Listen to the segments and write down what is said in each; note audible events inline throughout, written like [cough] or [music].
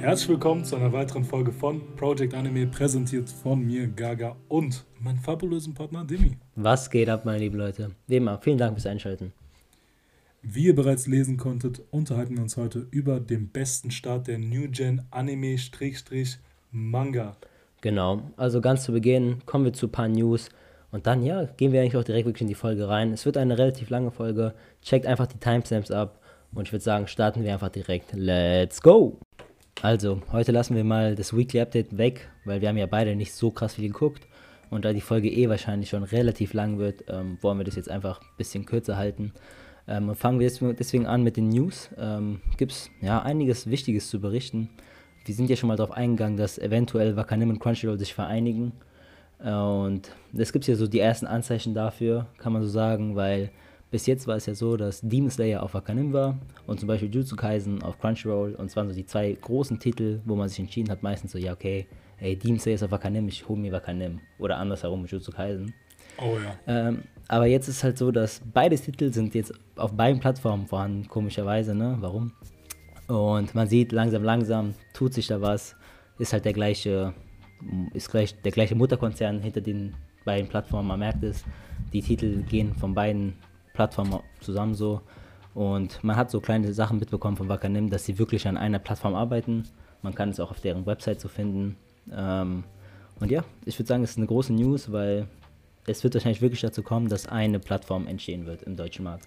Herzlich willkommen zu einer weiteren Folge von Project Anime, präsentiert von mir, Gaga und meinem fabulösen Partner Dimi. Was geht ab, meine lieben Leute? Wie immer, vielen Dank fürs Einschalten. Wie ihr bereits lesen konntet, unterhalten wir uns heute über den besten Start der New Gen Anime-Manga. Genau, also ganz zu Beginn kommen wir zu ein paar News und dann, ja, gehen wir eigentlich auch direkt wirklich in die Folge rein. Es wird eine relativ lange Folge. Checkt einfach die Timestamps ab und ich würde sagen, starten wir einfach direkt. Let's go! Also, heute lassen wir mal das Weekly Update weg, weil wir haben ja beide nicht so krass viel geguckt. Und da die Folge eh wahrscheinlich schon relativ lang wird, ähm, wollen wir das jetzt einfach ein bisschen kürzer halten. Ähm, fangen wir deswegen an mit den News. Ähm, Gibt es ja einiges Wichtiges zu berichten. Wir sind ja schon mal darauf eingegangen, dass eventuell Wakanim und Crunchyroll sich vereinigen. Und es gibt ja so die ersten Anzeichen dafür, kann man so sagen, weil bis jetzt war es ja so, dass Demon Slayer auf Wakanim war und zum Beispiel Jutsu Kaisen auf Crunchyroll und es waren so die zwei großen Titel, wo man sich entschieden hat, meistens so, ja okay, ey, Demon Slayer ist auf Wakanim, ich hole mir Wakanim oder andersherum Jutsu Kaisen. Oh ja. Ähm, aber jetzt ist halt so, dass beide Titel sind jetzt auf beiden Plattformen vorhanden, komischerweise, ne? Warum? Und man sieht langsam, langsam tut sich da was, ist halt der gleiche, ist gleich der gleiche Mutterkonzern hinter den beiden Plattformen, man merkt es. Die Titel gehen von beiden Plattform zusammen so. Und man hat so kleine Sachen mitbekommen von Wakanim, dass sie wirklich an einer Plattform arbeiten. Man kann es auch auf deren Website so finden. Ähm, und ja, ich würde sagen, es ist eine große News, weil es wird wahrscheinlich wirklich dazu kommen, dass eine Plattform entstehen wird im deutschen Markt.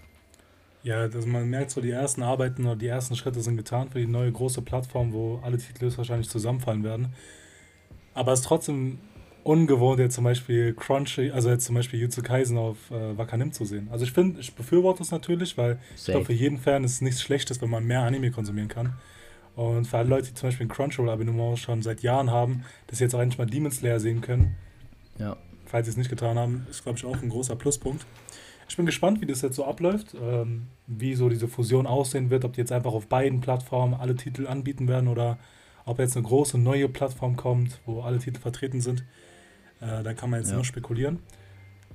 Ja, also man merkt so, die ersten Arbeiten oder die ersten Schritte sind getan für die neue große Plattform, wo alle Titel wahrscheinlich zusammenfallen werden. Aber es ist trotzdem ungewohnt, jetzt zum Beispiel Crunchy, also jetzt zum Beispiel Jutsu Kaisen auf äh, Wakanim zu sehen. Also ich finde, ich befürworte es natürlich, weil Safe. ich glaube, für jeden Fan ist es nichts Schlechtes, wenn man mehr Anime konsumieren kann. Und für alle Leute, die zum Beispiel ein Crunchyroll-Abonnement schon seit Jahren haben, dass sie jetzt auch endlich mal Demon Slayer sehen können. Ja. Falls sie es nicht getan haben, ist, glaube ich, auch ein großer Pluspunkt. Ich bin gespannt, wie das jetzt so abläuft, ähm, wie so diese Fusion aussehen wird, ob die jetzt einfach auf beiden Plattformen alle Titel anbieten werden oder ob jetzt eine große neue Plattform kommt, wo alle Titel vertreten sind. Äh, da kann man jetzt ja. nur spekulieren.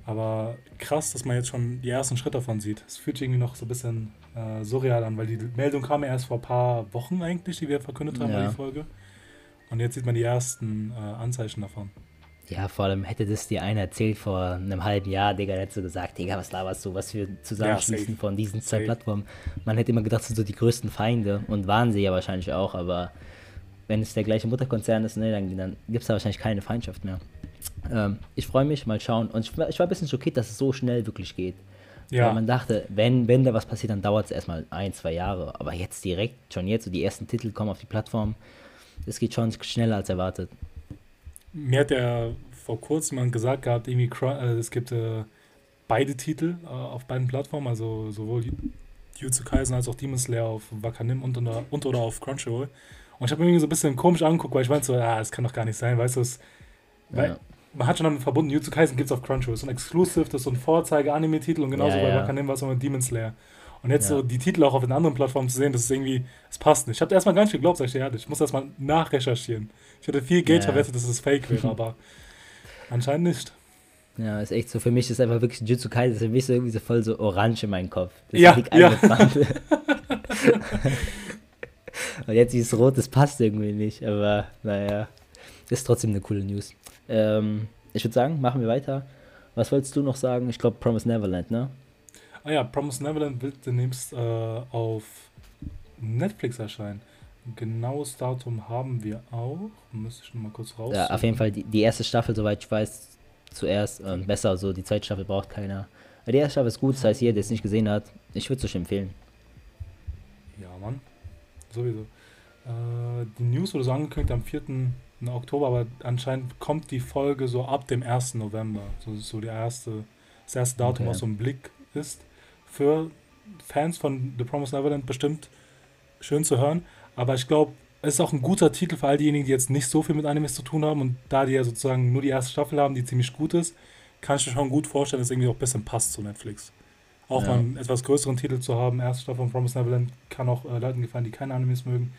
Aber krass, dass man jetzt schon die ersten Schritte davon sieht. Es fühlt sich irgendwie noch so ein bisschen äh, surreal an, weil die Meldung kam ja erst vor ein paar Wochen eigentlich, die wir verkündet haben ja. bei der Folge. Und jetzt sieht man die ersten äh, Anzeichen davon. Ja, vor allem hätte das dir einer erzählt vor einem halben Jahr, Digga, hätte so gesagt, Digga, was laberst du, was für Zusammenschließen ja, von diesen zwei safe. Plattformen. Man hätte immer gedacht, das sind so die größten Feinde und waren sie ja wahrscheinlich auch, aber wenn es der gleiche Mutterkonzern ist, ne, dann, dann gibt es da wahrscheinlich keine Feindschaft mehr. Ähm, ich freue mich, mal schauen. Und ich, ich, war ein bisschen schockiert, dass es so schnell wirklich geht. Ja. Weil man dachte, wenn, wenn da was passiert, dann dauert es erstmal ein, zwei Jahre. Aber jetzt direkt, schon jetzt, so die ersten Titel kommen auf die Plattform. Es geht schon schneller als erwartet. Mir hat ja vor kurzem gesagt gehabt, irgendwie, äh, es gibt äh, beide Titel äh, auf beiden Plattformen, also sowohl Jutsu Kaisen als auch Demon Slayer auf Wakanim und, und oder auf Crunchyroll. Und ich habe mir irgendwie so ein bisschen komisch angeguckt, weil ich meinte so, ja, das kann doch gar nicht sein, weißt du, es, weil ja. Man hat schon damit verbunden, Jutsu Kaisen gibt es auf Crunchyroll. Ist ein Exclusive, das ist so ein Vorzeige-Anime-Titel und genauso ja, bei Wakanim war es immer Demon Slayer. Und jetzt so die Titel auch auf den anderen Plattformen zu sehen, das ist irgendwie, es passt nicht. Ich habe erstmal gar nicht geglaubt, sag ich dir ehrlich. Ich muss erstmal nachrecherchieren. Ich hätte viel Geld verwettet, dass es fake wäre, aber [laughs] anscheinend nicht. Ja, ist echt so. Für mich ist einfach wirklich Jutsu Kaisen, ist für mich so irgendwie so voll so orange in meinem Kopf. Das ja, ja. [laughs] [laughs] Und jetzt dieses Rot, das passt irgendwie nicht, aber naja, ist trotzdem eine coole News. Ähm, ich würde sagen, machen wir weiter. Was wolltest du noch sagen? Ich glaube, Promise Neverland, ne? Ah ja, Promise Neverland wird demnächst äh, auf Netflix erscheinen. Genaues Datum haben wir auch. Müsste ich nochmal kurz raus. Ja, auf jeden Fall die, die erste Staffel, soweit ich weiß, zuerst äh, besser. So, die zweite Staffel braucht keiner. Die erste Staffel ist gut, das heißt, jeder, der es nicht gesehen hat, ich würde es euch empfehlen. Ja, Mann. Sowieso. Äh, die News wurde so angekündigt am 4. Oktober, aber anscheinend kommt die Folge so ab dem 1. November. So so die erste, das erste Datum, okay. was so ein Blick ist. Für Fans von The Promised Neverland bestimmt schön zu hören. Aber ich glaube, es ist auch ein guter Titel für all diejenigen, die jetzt nicht so viel mit Animes zu tun haben und da die ja sozusagen nur die erste Staffel haben, die ziemlich gut ist, kann ich mir schon gut vorstellen, dass es irgendwie auch ein bisschen passt zu Netflix. Auch ja. mal einen etwas größeren Titel zu haben, erste Staffel von Promised Neverland, kann auch äh, Leuten gefallen, die keine Animes mögen.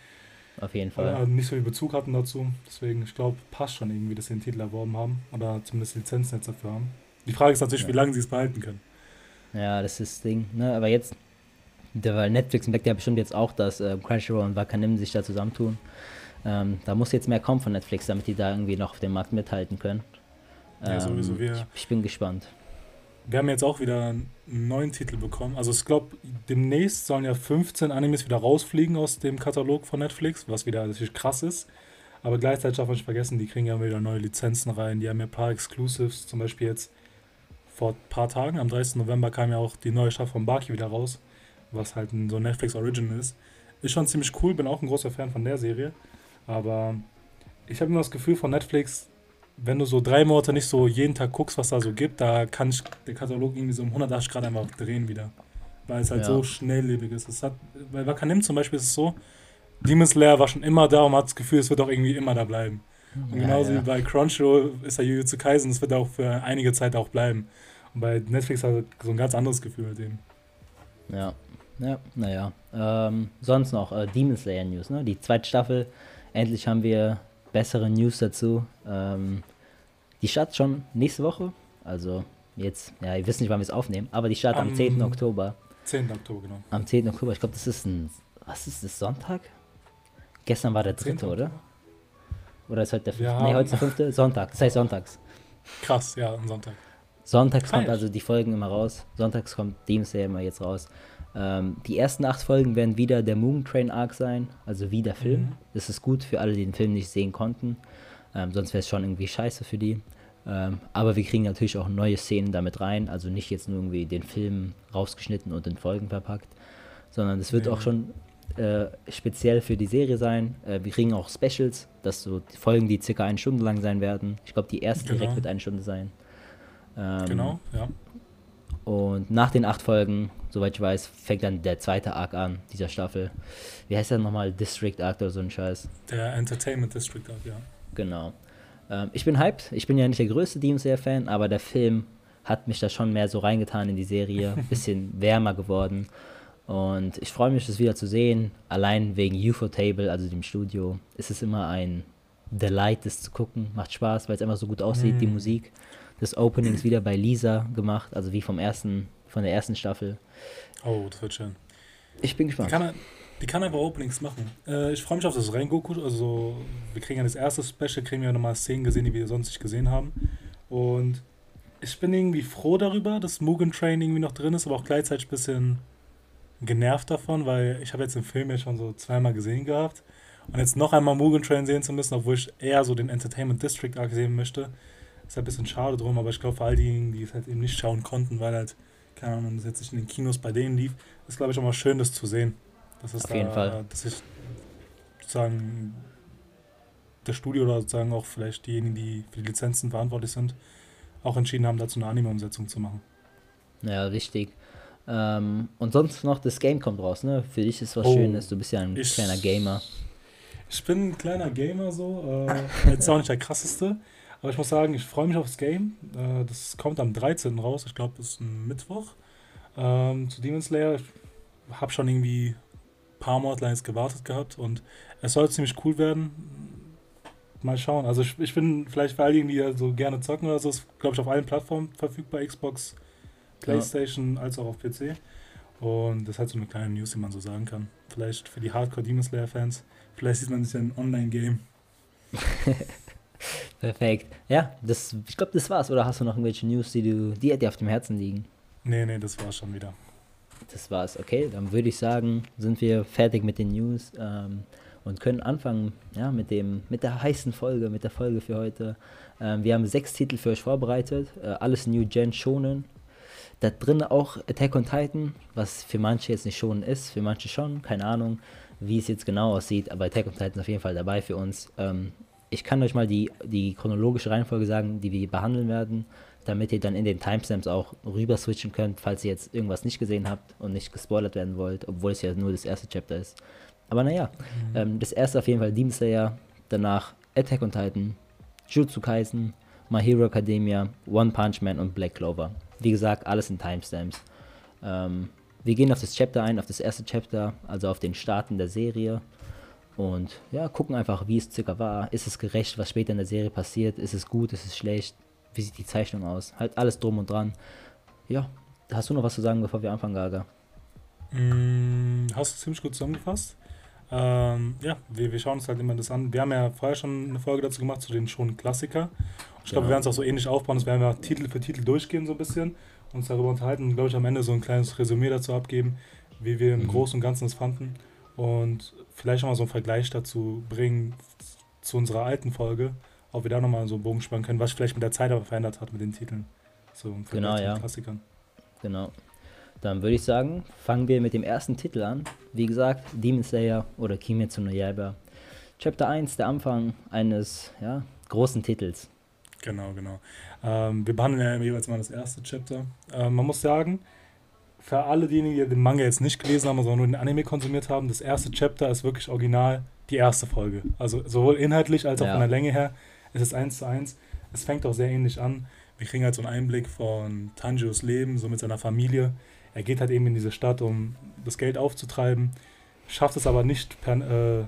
Auf jeden Fall. Äh, nicht so viel Bezug hatten dazu. Deswegen, ich glaube, passt schon irgendwie, dass sie den Titel erworben haben. Oder zumindest Lizenzen jetzt dafür haben. Die Frage ist natürlich, ja. wie lange sie es behalten können. Ja, das ist das Ding. Ne? Aber jetzt, weil Netflix merkt ja bestimmt jetzt auch, dass äh, Crunchyroll und Wakanim sich da zusammentun. Ähm, da muss jetzt mehr kommen von Netflix, damit die da irgendwie noch auf dem Markt mithalten können. Ja, sowieso. Ähm, Wir, ich, ich bin gespannt. Wir haben jetzt auch wieder einen neuen Titel bekommen. Also ich glaube, demnächst sollen ja 15 Animes wieder rausfliegen aus dem Katalog von Netflix, was wieder natürlich krass ist. Aber gleichzeitig darf man nicht vergessen, die kriegen ja wieder neue Lizenzen rein. Die haben ja ein paar Exclusives, zum Beispiel jetzt vor ein paar Tagen, am 30. November kam ja auch die neue Staffel von Baki wieder raus, was halt so Netflix Original ist. Ist schon ziemlich cool, bin auch ein großer Fan von der Serie. Aber ich habe immer das Gefühl von Netflix, wenn du so drei Monate nicht so jeden Tag guckst, was da so gibt, da kann ich der Katalog irgendwie so um 180 Grad einfach drehen wieder. Weil es halt Ja. so schnelllebig ist. Es hat, bei Wakanim zum Beispiel ist es so, Demon Slayer war schon immer da und man hat das Gefühl, es wird auch irgendwie immer da bleiben. Und Ja, genauso ja. wie bei Crunchyroll ist ja Jujutsu Kaisen, das wird auch für einige Zeit auch bleiben. Und bei Netflix hat er so ein ganz anderes Gefühl mit dem. Ja, ja, naja. Ähm, sonst noch äh, Demon Slayer News, ne? Die zweite Staffel. Endlich haben wir bessere News dazu. Ähm, die startet schon nächste Woche. Also jetzt, ja, ihr wisst nicht, wann wir es aufnehmen, aber die startet am, Am 10. Oktober. 10. Oktober, genau. Am 10. Oktober, ich glaube, das ist ein, was ist das, Sonntag? Gestern war der 10. dritte, oder? Oder ist heute der fünfte? Nee, haben- heute ist der fünfte, Sonntag. Das heißt sonntags. Krass, ja, am Sonntag. Sonntags kommt Feier. also die Folgen immer raus. Sonntags kommt Slayer immer jetzt raus. Ähm, die ersten acht Folgen werden wieder der Moon Train Arc sein, also wie der Film. Mhm. Das ist gut für alle, die den Film nicht sehen konnten. Ähm, sonst wäre es schon irgendwie scheiße für die. Ähm, aber wir kriegen natürlich auch neue Szenen damit rein, also nicht jetzt nur irgendwie den Film rausgeschnitten und in Folgen verpackt, sondern es wird Nee. auch schon äh, speziell für die Serie sein. Äh, wir kriegen auch Specials, dass so Folgen, die circa eine Stunde lang sein werden. Ich glaube, die erste Genau. direkt wird eine Stunde sein. Ähm, Genau, ja. und nach den acht Folgen, soweit ich weiß, fängt dann der zweite Arc an, dieser Staffel. Wie heißt der nochmal? District Arc oder so ein Scheiß. Der Entertainment District auch, ja. Genau. Ähm, ich bin hyped. Ich bin ja nicht der größte Demon Slayer-Fan, aber der Film hat mich da schon mehr so reingetan in die Serie. [laughs] Bisschen wärmer geworden. Und ich freue mich, das wieder zu sehen. Allein wegen UFO Table, also dem Studio, ist es immer ein Delight, das zu gucken. Macht Spaß, weil es einfach so gut aussieht, die Mm. Musik. Das Opening ist wieder bei Lisa gemacht, also wie vom ersten, von der ersten Staffel. Oh, das wird schön. Ich bin Die gespannt. kann, die kann einfach Openings machen. Äh, ich freue mich auf das Rengoku. Also, wir kriegen ja das erste Special, kriegen wir nochmal Szenen gesehen, die wir sonst nicht gesehen haben. Und ich bin irgendwie froh darüber, dass Mugen Train irgendwie noch drin ist, aber auch gleichzeitig ein bisschen genervt davon, weil ich habe jetzt den Film ja schon so zweimal gesehen gehabt. Und jetzt noch einmal Mugen Train sehen zu müssen, obwohl ich eher so den Entertainment District Arc sehen möchte, ist halt ein bisschen schade drum. Aber ich glaube, für all diejenigen, die es halt eben nicht schauen konnten, weil halt, keine Ahnung, das jetzt nicht in den Kinos bei denen lief, ist, glaube ich, auch mal schön, das zu sehen. Das ist Auf jeden Fall. Dass ich sozusagen das Studio oder sozusagen auch vielleicht diejenigen, die für die Lizenzen verantwortlich sind, auch entschieden haben, dazu eine Anime-Umsetzung zu machen. Ja, richtig. Ähm, und sonst noch, das Game kommt raus, ne? Für dich ist was Oh, Schönes, du bist ja ein ich- kleiner Gamer. Ich bin ein kleiner Gamer so, äh, jetzt auch nicht der krasseste, aber ich muss sagen, ich freue mich aufs Game. Äh, das kommt am 13. raus, ich glaube, das ist ein Mittwoch. Ähm, zu Demon Slayer, ich habe schon irgendwie ein paar Monate lang gewartet gehabt und es soll ziemlich cool werden. Mal schauen. Also ich, ich bin vielleicht für all diejenigen, die ja so gerne zocken oder so, ist glaube ich auf allen Plattformen verfügbar, Xbox, Playstation als auch auf PC. Und das ist halt so eine kleine News, die man so sagen kann. Vielleicht für die Hardcore Demon Slayer Fans. Vielleicht sieht man sich ja ein Online-Game. [laughs] Perfekt. Ja, das, ich glaube, das war's. Oder hast du noch irgendwelche News, die, du, die dir auf dem Herzen liegen? Nee, nee, das war schon wieder. Das war's. Okay, dann würde ich sagen, sind wir fertig mit den News ähm, und können anfangen ja, mit, dem, mit der heißen Folge, mit der Folge für heute. Ähm, wir haben sechs Titel für euch vorbereitet. Äh, alles New Gen Shonen. Da drin auch Attack on Titan, was für manche jetzt nicht Shonen ist, für manche schon, keine Ahnung, wie es jetzt genau aussieht, aber Attack on Titan ist auf jeden Fall dabei für uns. Ähm, ich kann euch mal die, die chronologische Reihenfolge sagen, die wir behandeln werden, damit ihr dann in den Timestamps auch rüber switchen könnt, falls ihr jetzt irgendwas nicht gesehen habt und nicht gespoilert werden wollt, obwohl es ja nur das erste Chapter ist. Aber naja, ähm, das erste auf jeden Fall Demon Slayer, danach Attack on Titan, Jutsu Kaisen, My Hero Academia, One Punch Man und Black Clover. Wie gesagt, alles in Timestamps. Ähm, wir gehen auf das Chapter ein, auf das erste Chapter, also auf den Starten der Serie. Und ja, gucken einfach, wie es circa war. Ist es gerecht, was später in der Serie passiert? Ist es gut? Ist es schlecht? Wie sieht die Zeichnung aus? Halt alles drum und dran. Ja, hast du noch was zu sagen, bevor wir anfangen, Gaga? Mm, hast du ziemlich gut zusammengefasst. Ähm, ja, wir, wir schauen uns halt immer das an. Wir haben ja vorher schon eine Folge dazu gemacht, zu den schon Klassiker. Ich glaube, wir werden es auch so ähnlich aufbauen, das werden wir Titel für Titel durchgehen, so ein bisschen, uns darüber unterhalten und, glaube ich, am Ende so ein kleines Resümee dazu abgeben, wie wir im mhm. Großen und Ganzen es fanden und vielleicht nochmal so einen Vergleich dazu bringen zu unserer alten Folge, ob wir da nochmal so einen Bogen spannen können, was vielleicht mit der Zeit aber verändert hat mit den Titeln. So genau, ja. Klassikern. Genau. Dann würde ich sagen, fangen wir mit dem ersten Titel an. Wie gesagt, Demon Slayer oder Kimetsu no Yaiba. Chapter 1, der Anfang eines ja, großen Titels. Genau, genau. Ähm, wir behandeln ja jeweils mal das erste Chapter. Ähm, man muss sagen, für alle diejenigen, die den Manga jetzt nicht gelesen haben, sondern nur den Anime konsumiert haben, das erste Chapter ist wirklich original die erste Folge. Also sowohl inhaltlich als auch ja. von der Länge her. Es ist eins zu eins. Es fängt auch sehr ähnlich an. Wir kriegen halt so einen Einblick von Tanjiros Leben, so mit seiner Familie. Er geht halt eben in diese Stadt, um das Geld aufzutreiben, schafft es aber nicht, per, äh,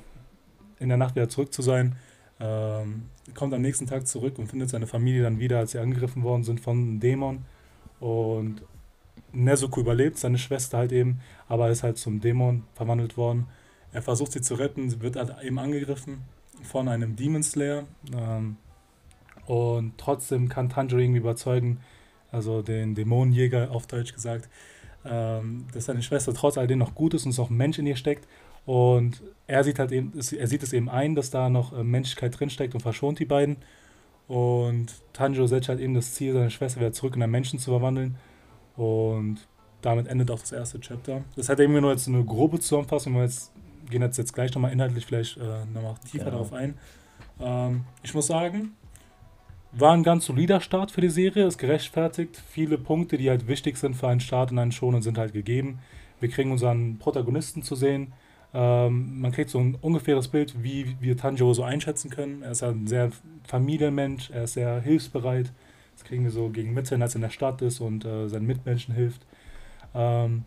in der Nacht wieder zurück zu sein. Ähm, kommt am nächsten Tag zurück und findet seine Familie dann wieder, als sie angegriffen worden sind von einem Dämon. Und Nezuko überlebt, seine Schwester halt eben, aber ist halt zum Dämon verwandelt worden. Er versucht sie zu retten, wird halt eben angegriffen von einem Demon Slayer. Ähm, und trotzdem kann Tanjiro irgendwie überzeugen, also den Dämonenjäger auf Deutsch gesagt, ähm, dass seine Schwester trotz alledem noch gut ist und es auch ein Mensch in ihr steckt. Und er sieht halt eben, er sieht es eben ein, dass da noch äh, Menschlichkeit drinsteckt und verschont die beiden. Und Tanjiro setzt halt eben das Ziel, seine Schwester wieder zurück in einen Menschen zu verwandeln. Und damit endet auch das erste Chapter. Das hat eben nur jetzt eine grobe Zusammenfassung, wir jetzt, gehen jetzt, jetzt gleich nochmal inhaltlich vielleicht äh, nochmal tiefer genau. darauf ein. Ähm, ich muss sagen, war ein ganz solider Start für die Serie, ist gerechtfertigt. Viele Punkte, die halt wichtig sind für einen Start in einen Shonen, sind halt gegeben. Wir kriegen unseren Protagonisten zu sehen. Ähm, man kriegt so ein ungefähres Bild, wie wir Tanjiro so einschätzen können. Er ist ein sehr Familienmensch, er ist sehr hilfsbereit. Das kriegen wir so gegen Mitte, als er in der Stadt ist und äh, seinen Mitmenschen hilft. Ähm,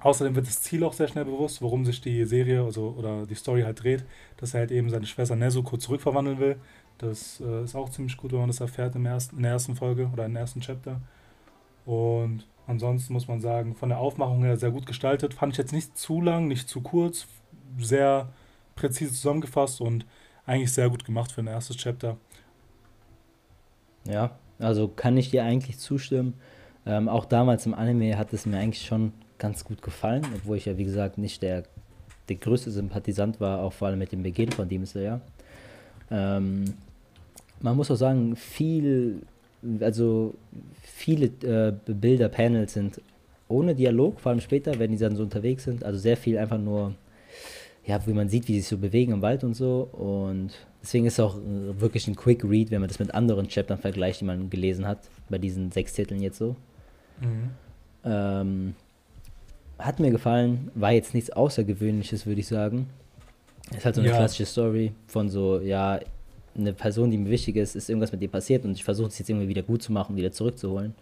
außerdem wird das Ziel auch sehr schnell bewusst, worum sich die Serie also, oder die Story halt dreht, dass er halt eben seine Schwester Nezuko zurückverwandeln will. Das äh, ist auch ziemlich gut, wenn man das erfährt im ersten, in der ersten Folge oder im ersten Chapter. Und ansonsten muss man sagen, von der Aufmachung her sehr gut gestaltet. Fand ich jetzt nicht zu lang, nicht zu kurz, sehr präzise zusammengefasst und eigentlich sehr gut gemacht für ein erstes Chapter. Ja, also kann ich dir eigentlich zustimmen. Ähm, auch damals im Anime hat es mir eigentlich schon ganz gut gefallen, obwohl ich ja wie gesagt nicht der, der größte Sympathisant war, auch vor allem mit dem Beginn von Demon Slayer. Ähm, man muss auch sagen, viel, also viele äh, Bilder, Panels sind ohne Dialog, vor allem später, wenn die dann so unterwegs sind. Also sehr viel einfach nur, ja, wie man sieht, wie sie sich so bewegen im Wald und so. Und deswegen ist es auch äh, wirklich ein Quick Read, wenn man das mit anderen Chaptern vergleicht, die man gelesen hat, bei diesen sechs Titeln jetzt so. Mhm. Ähm, hat mir gefallen, war jetzt nichts Außergewöhnliches, würde ich sagen. Es ist halt so eine ja. klassische Story von so, ja, eine Person, die mir wichtig ist, ist irgendwas mit dir passiert und ich versuche es jetzt irgendwie wieder gut zu machen, wieder zurückzuholen.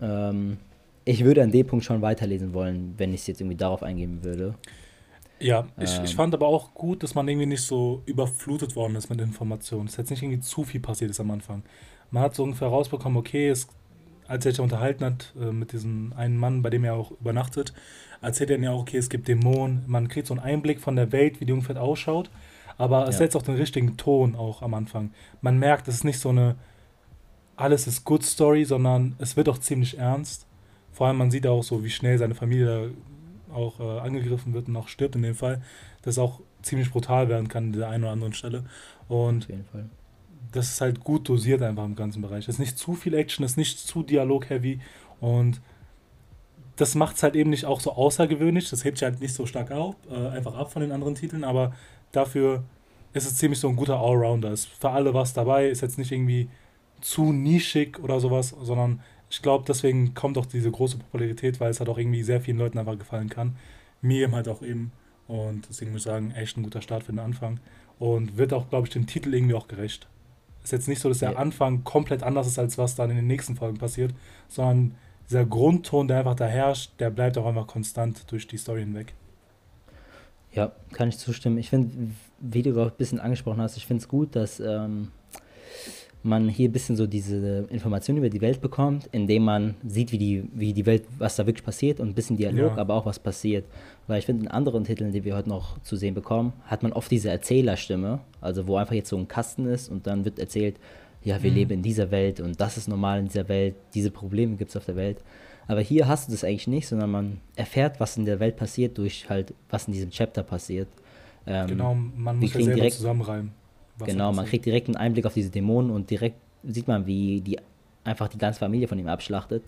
Ähm, ich würde an dem Punkt schon weiterlesen wollen, wenn ich es jetzt irgendwie darauf eingehen würde. Ja, ich, ähm, ich fand aber auch gut, dass man irgendwie nicht so überflutet worden ist mit Informationen. Dass jetzt nicht irgendwie zu viel passiert ist am Anfang. Man hat so ungefähr rausbekommen, okay, es, als er sich unterhalten hat äh, mit diesem einen Mann, bei dem er auch übernachtet, erzählt er ja auch, okay, es gibt Dämonen. Man kriegt so einen Einblick von der Welt, wie die ungefähr ausschaut. Aber es ja. setzt auch den richtigen Ton auch am Anfang. Man merkt, es ist nicht so eine alles ist good Story, sondern es wird auch ziemlich ernst. Vor allem man sieht auch so, wie schnell seine Familie auch äh, angegriffen wird und auch stirbt in dem Fall, dass auch ziemlich brutal werden kann an der einen oder anderen Stelle. Und das ist halt gut dosiert einfach im ganzen Bereich. Es ist nicht zu viel Action, es ist nicht zu Dialog-heavy und das macht es halt eben nicht auch so außergewöhnlich. Das hebt sich halt nicht so stark auf, äh, einfach ab von den anderen Titeln, aber dafür ist es ziemlich so ein guter Allrounder. Ist für alle was dabei, ist jetzt nicht irgendwie zu nischig oder sowas, sondern ich glaube, deswegen kommt auch diese große Popularität, weil es halt auch irgendwie sehr vielen Leuten einfach gefallen kann. Mir eben halt auch eben. Und deswegen muss ich sagen, echt ein guter Start für den Anfang. Und wird auch, glaube ich, dem Titel irgendwie auch gerecht. Ist jetzt nicht so, dass der Anfang komplett anders ist, als was dann in den nächsten Folgen passiert, sondern dieser Grundton, der einfach da herrscht, der bleibt auch einfach konstant durch die Story hinweg. Ja, kann ich zustimmen. Ich finde, wie du auch ein bisschen angesprochen hast, ich finde es gut, dass ähm, man hier ein bisschen so diese Informationen über die Welt bekommt, indem man sieht, wie die, wie die Welt, was da wirklich passiert und ein bisschen Dialog, Ja. aber auch was passiert. Weil ich finde, in anderen Titeln, die wir heute noch zu sehen bekommen, hat man oft diese Erzählerstimme, also wo einfach jetzt so ein Kasten ist und dann wird erzählt, ja, wir Mhm. leben in dieser Welt und das ist normal in dieser Welt, diese Probleme gibt es auf der Welt. Aber hier hast du das eigentlich nicht, sondern man erfährt, was in der Welt passiert, durch halt, was in diesem Chapter passiert. Ähm, Genau, man muss ja selber direkt- zusammenreimen. Was Genau, man kriegt direkt einen Einblick auf diese Dämonen und direkt sieht man, wie die einfach die ganze Familie von ihm abschlachtet,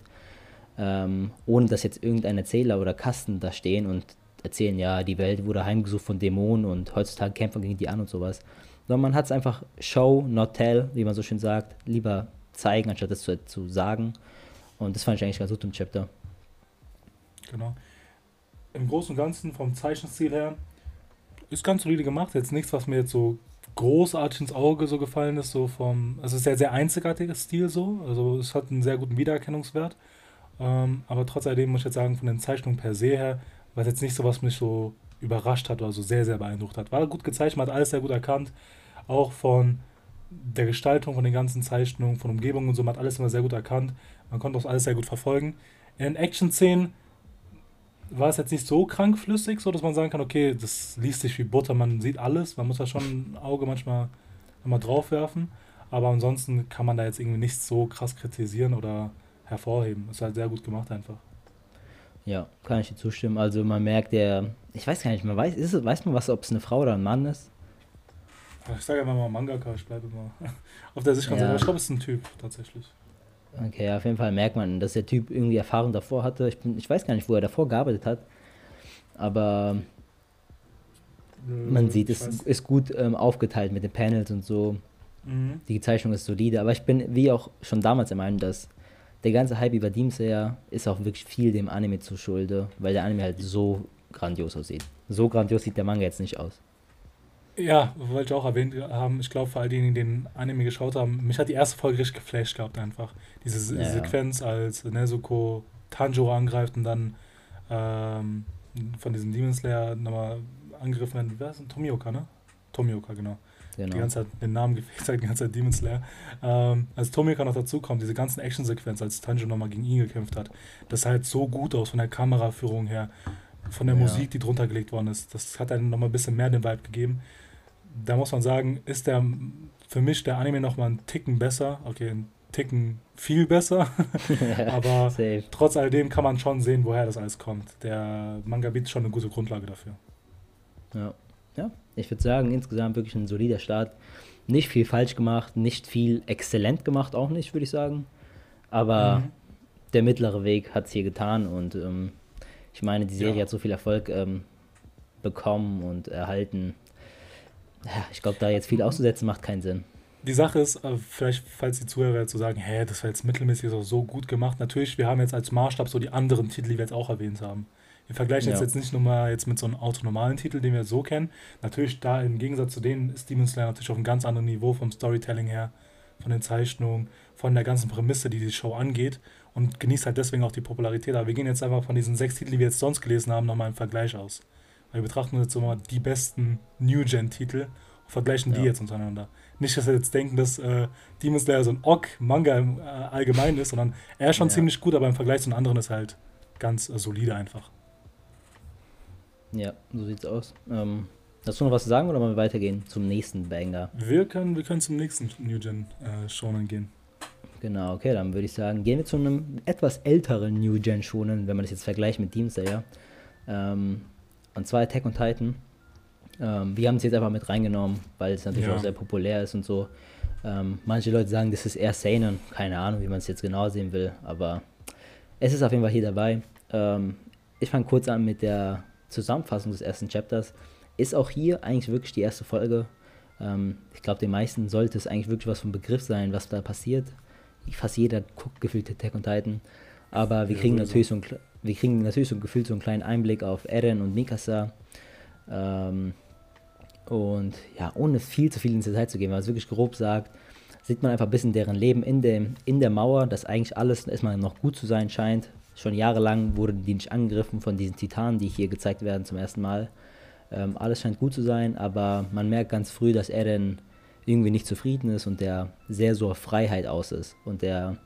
ähm, ohne dass jetzt irgendein Erzähler oder Kasten da stehen und erzählen, ja, die Welt wurde heimgesucht von Dämonen und heutzutage kämpfen gegen die an und sowas. Sondern man hat es einfach Show, not tell, wie man so schön sagt, lieber zeigen, anstatt es zu, zu sagen. Und das fand ich eigentlich ganz gut im Chapter. Genau. Im Großen und Ganzen vom Zeichenstil her ist ganz solide gemacht. Jetzt nichts, was mir jetzt so großartig ins Auge so gefallen ist, so vom, also es ist sehr, sehr einzigartiger Stil so, also es hat einen sehr guten Wiedererkennungswert, ähm, aber trotz alledem muss ich jetzt sagen, von den Zeichnungen per se her, war es jetzt nicht so, was mich so überrascht hat oder so sehr, sehr beeindruckt hat. War gut gezeichnet, man hat alles sehr gut erkannt, auch von der Gestaltung, von den ganzen Zeichnungen, von Umgebung und so, man hat alles immer sehr gut erkannt, man konnte auch alles sehr gut verfolgen. In Action-Szenen war es jetzt nicht so krankflüssig, so dass man sagen kann, okay, das liest sich wie Butter, man sieht alles, man muss da schon ein Auge manchmal nochmal drauf werfen, aber ansonsten kann man da jetzt irgendwie nichts so krass kritisieren oder hervorheben. Ist halt sehr gut gemacht einfach. Ja, kann ich dir zustimmen. Also man merkt, der, ich weiß gar nicht, man weiß, ist es, weiß man was, ob es eine Frau oder ein Mann ist? Ich sage einfach mal Mangaka, ich bleibe immer [laughs] auf der Sicherheit. Ja. Aber ich glaube, es ist ein Typ tatsächlich. Okay, auf jeden Fall merkt man, dass der Typ irgendwie Erfahrung davor hatte. Ich, bin, ich weiß gar nicht, wo er davor gearbeitet hat. Aber man Äh, sieht, es ist gut ähm, aufgeteilt mit den Panels und so. Mhm. Die Zeichnung ist solide. Aber ich bin, wie auch schon damals der Meinung, dass der ganze Hype über Demon Slayer ist auch wirklich viel dem Anime zu Schulde, weil der Anime halt so grandios aussieht. So grandios sieht der Manga jetzt nicht aus. Ja, wollte ich auch erwähnt haben. Ich glaube, für all diejenigen, die den Anime geschaut haben, mich hat die erste Folge richtig geflasht gehabt einfach. Diese Se- Ja. Sequenz, als Nezuko Tanjiro angreift und dann ähm, von diesem Demon Slayer nochmal angegriffen werden. Wer ist denn? Tomioka, ne? Tomioka, genau. Die Genau. ganze Zeit den Namen [laughs] gefehlt hat, die ganze Zeit Demon Slayer. Ähm, als Tomioka noch dazukommt, diese ganzen Action-Sequenzen, als Tanjiro nochmal gegen ihn gekämpft hat, das sah halt so gut aus von der Kameraführung her, von der Ja. Musik, die drunter gelegt worden ist. Das hat einem nochmal ein bisschen mehr den Vibe gegeben. Da muss man sagen, ist der für mich der Anime nochmal einen Ticken besser. Okay, einen Ticken viel besser. [laughs] Aber Safe. trotz alledem kann man schon sehen, woher das alles kommt. Der Manga bietet schon eine gute Grundlage dafür. Ja. ja, ich würde sagen, insgesamt wirklich ein solider Start. Nicht viel falsch gemacht, nicht viel exzellent gemacht, auch nicht, würde ich sagen. Aber Mhm. der mittlere Weg hat es hier getan und ähm, ich meine, die Serie Ja. hat so viel Erfolg ähm, bekommen und erhalten. Ja, ich glaube, da jetzt viel auszusetzen, macht keinen Sinn. Die Sache ist, äh, vielleicht, falls die Zuhörer jetzt so sagen, hä, das war jetzt mittelmäßig, auch so gut gemacht. Natürlich, wir haben jetzt als Maßstab so die anderen Titel, die wir jetzt auch erwähnt haben. Wir vergleichen jetzt, Ja. jetzt nicht nur mal jetzt mit so einem autonomalen Titel, den wir so kennen. Natürlich, da im Gegensatz zu denen ist Demon Slayer natürlich auf einem ganz anderen Niveau vom Storytelling her, von den Zeichnungen, von der ganzen Prämisse, die die Show angeht und genießt halt deswegen auch die Popularität. Aber wir gehen jetzt einfach von diesen sechs Titeln, die wir jetzt sonst gelesen haben, nochmal im Vergleich aus. Wir betrachten uns jetzt so mal die besten New-Gen-Titel und vergleichen die Ja. jetzt untereinander. Nicht, dass wir jetzt denken, dass äh, Demon Slayer so ein Ock-Manga im äh, Allgemeinen ist, sondern er ist schon Ja. ziemlich gut, aber im Vergleich zu den anderen ist er halt ganz äh, solide einfach. Ja, so sieht's aus. Ähm, hast du noch was zu sagen oder wollen wir weitergehen zum nächsten Banger? Wir können, wir können zum nächsten New Gen äh, Shonen gehen. Genau, okay, dann würde ich sagen, gehen wir zu einem etwas älteren New Gen Shonen, wenn man das jetzt vergleicht mit Demon Slayer. Ähm, und zwar Attack on Titan. Ähm, wir haben es jetzt einfach mit reingenommen, weil es natürlich Ja. auch sehr populär ist und so. Ähm, manche Leute sagen, das ist eher Seinen. Keine Ahnung, wie man es jetzt genau sehen will, aber es ist auf jeden Fall hier dabei. Ähm, ich fange kurz an mit der Zusammenfassung des ersten Chapters. Ist auch hier eigentlich wirklich die erste Folge. Ähm, ich glaube, den meisten sollte es eigentlich wirklich was vom Begriff sein, was da passiert. Fast jeder guckt gefühlt Attack on Titan. Aber wir Ja, kriegen sowieso. natürlich so ein, wir kriegen natürlich so gefühlt so einen kleinen Einblick auf Eren und Mikasa. Ähm, und ja, ohne viel zu viel ins Detail zu gehen, man es wirklich grob sagt, sieht man einfach ein bisschen deren Leben in, dem, in der Mauer, dass eigentlich alles erstmal noch gut zu sein scheint. Schon jahrelang wurden die nicht angegriffen von diesen Titanen, die hier gezeigt werden zum ersten Mal. Ähm, alles scheint gut zu sein, aber man merkt ganz früh, dass Eren irgendwie nicht zufrieden ist und der sehr so auf Freiheit aus ist und der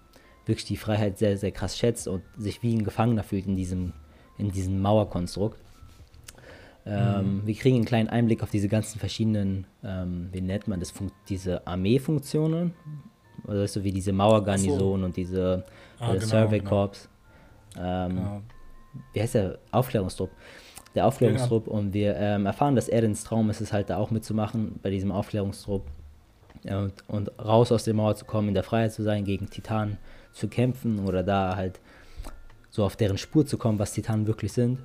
wirklich die Freiheit sehr, sehr krass schätzt und sich wie ein Gefangener fühlt in diesem, in diesem Mauerkonstrukt. Ähm, mhm. Wir kriegen einen kleinen Einblick auf diese ganzen verschiedenen, ähm, wie nennt man das, Fun diese Armeefunktionen, oder weißt du, wie diese Mauergarnison so. und diese ah, äh, genau, Survey genau. Corps. Ähm, genau. Wie heißt der? Aufklärungstrupp. Der Aufklärungstrupp ja. und wir ähm, erfahren, dass Erdens Traum ist es halt da auch mitzumachen bei diesem Aufklärungstrupp und, und raus aus der Mauer zu kommen, in der Freiheit zu sein, gegen Titanen zu kämpfen oder da halt so auf deren Spur zu kommen, was Titanen wirklich sind.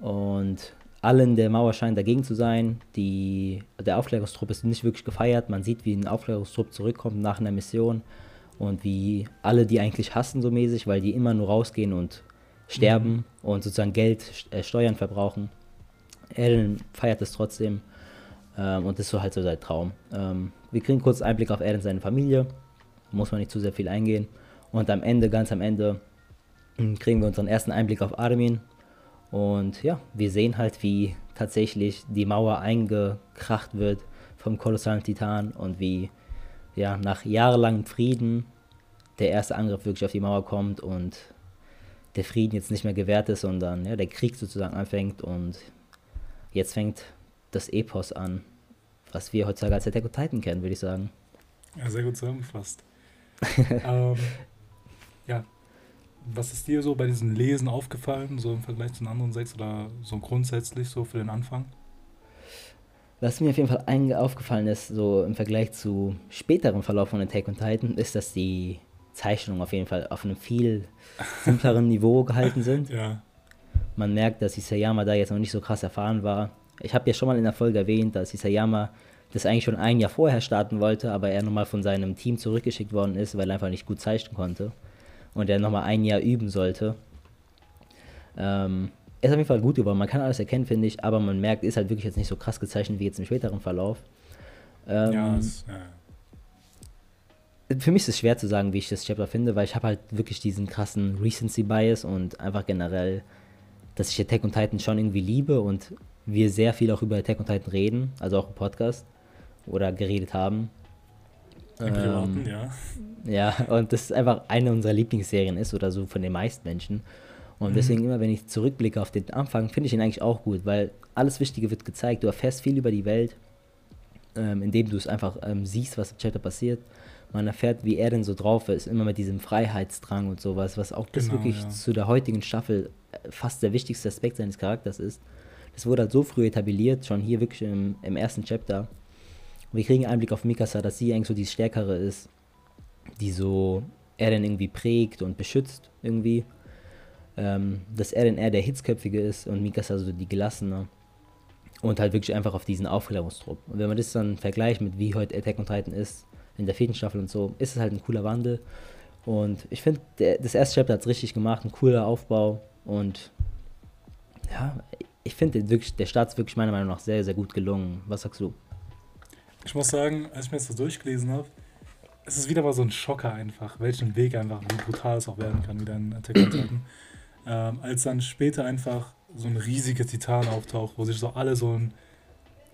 Und alle in der Mauer scheinen dagegen zu sein. Die, der Aufklärungstrupp ist nicht wirklich gefeiert. Man sieht, wie ein Aufklärungstrupp zurückkommt nach einer Mission und wie alle die eigentlich hassen so mäßig, weil die immer nur rausgehen und sterben mhm. und sozusagen Geld, äh, Steuern verbrauchen. Eren feiert es trotzdem ähm, und das ist so halt so sein Traum. Ähm, wir kriegen kurz Einblick auf Eren und seine Familie, muss man nicht zu sehr viel eingehen. Und am Ende, ganz am Ende, kriegen wir unseren ersten Einblick auf Armin, und ja, wir sehen halt, wie tatsächlich die Mauer eingekracht wird vom kolossalen Titan und wie ja, nach jahrelangem Frieden der erste Angriff wirklich auf die Mauer kommt und der Frieden jetzt nicht mehr gewährt ist, sondern ja, der Krieg sozusagen anfängt und jetzt fängt das Epos an, was wir heutzutage als Attack on Titan kennen, würde ich sagen. Ja, sehr gut zusammengefasst. [laughs] ähm, ja, was ist dir so bei diesen Lesen aufgefallen, so im Vergleich zu den anderen sechs oder so grundsätzlich so für den Anfang? Was mir auf jeden Fall aufgefallen ist, so im Vergleich zu späterem Verlauf von Attack on Titan, ist, dass die Zeichnungen auf jeden Fall auf einem viel [laughs] simpleren Niveau gehalten sind. Ja. Man merkt, dass Isayama da jetzt noch nicht so krass erfahren war. Ich habe ja schon mal in der Folge erwähnt, dass Isayama das eigentlich schon ein Jahr vorher starten wollte, aber er nochmal von seinem Team zurückgeschickt worden ist, weil er einfach nicht gut zeichnen konnte und der nochmal ein Jahr üben sollte. Ähm, ist auf jeden Fall gut geworden. Man kann alles erkennen, finde ich, aber man merkt, ist halt wirklich jetzt nicht so krass gezeichnet wie jetzt im späteren Verlauf. Ähm, ja, es, ja. Für mich ist es schwer zu sagen, wie ich das Chapter finde, weil ich habe halt wirklich diesen krassen Recency-Bias und einfach generell, dass ich Attack on Titan schon irgendwie liebe und wir sehr viel auch über Attack on Titan reden, also auch im Podcast oder geredet haben. Im Privaten, ähm, ja. Ja, und das einfach eine unserer Lieblingsserien ist oder so von den meisten Menschen. Und mhm. deswegen immer, wenn ich zurückblicke auf den Anfang, finde ich ihn eigentlich auch gut, weil alles Wichtige wird gezeigt. Du erfährst viel über die Welt, ähm, indem du es einfach ähm, siehst, was im Chapter passiert. Man erfährt, wie er denn so drauf ist, immer mit diesem Freiheitsdrang und sowas, was auch genau, bis wirklich ja. zu der heutigen Staffel äh, fast der wichtigste Aspekt seines Charakters ist. Das wurde halt so früh etabliert, schon hier wirklich im, im ersten Chapter. Wir kriegen einen Einblick auf Mikasa, dass sie eigentlich so die Stärkere ist, die so er dann irgendwie prägt und beschützt irgendwie. Ähm, dass er dann eher der Hitzköpfige ist und Mikasa so die Gelassene. Und halt wirklich einfach auf diesen Aufklärungstrupp. Und wenn man das dann vergleicht mit wie heute Attack on Titan ist, in der vierten Staffel und so, ist es halt ein cooler Wandel. Und ich finde, das erste Chapter hat es richtig gemacht, ein cooler Aufbau. Und ja, ich finde der Start ist wirklich meiner Meinung nach sehr, sehr gut gelungen. Was sagst du? Ich muss sagen, als ich mir das so durchgelesen habe, es ist wieder mal so ein Schocker einfach, welchen Weg einfach, wie brutal es auch werden kann, wieder in Attack [clears throat] on Titan. Ähm, als dann später einfach so ein riesiger Titan auftaucht, wo sich so alle so in,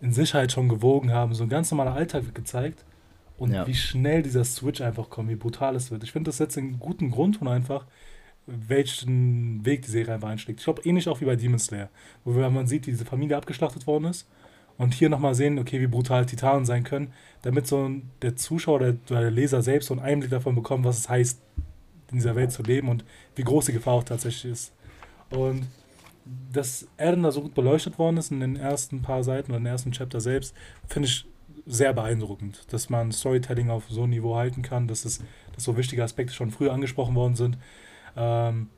in Sicherheit schon gewogen haben, so ein ganz normaler Alltag wird gezeigt und ja. wie schnell dieser Switch einfach kommt, wie brutal es wird. Ich finde, das setzt einen guten Grundton einfach, welchen Weg die Serie einfach einschlägt. Ich glaube, ähnlich auch wie bei Demon Slayer, wo man sieht, wie diese Familie abgeschlachtet worden ist und hier nochmal sehen, okay, wie brutal Titanen sein können, damit so der Zuschauer oder der Leser selbst so einen Einblick davon bekommt, was es heißt, in dieser Welt zu leben und wie groß die Gefahr auch tatsächlich ist. Und dass Eren da so gut beleuchtet worden ist in den ersten paar Seiten oder in den ersten Chapter selbst, finde ich sehr beeindruckend, dass man Storytelling auf so einem Niveau halten kann, dass, es, dass so wichtige Aspekte schon früher angesprochen worden sind. Ähm,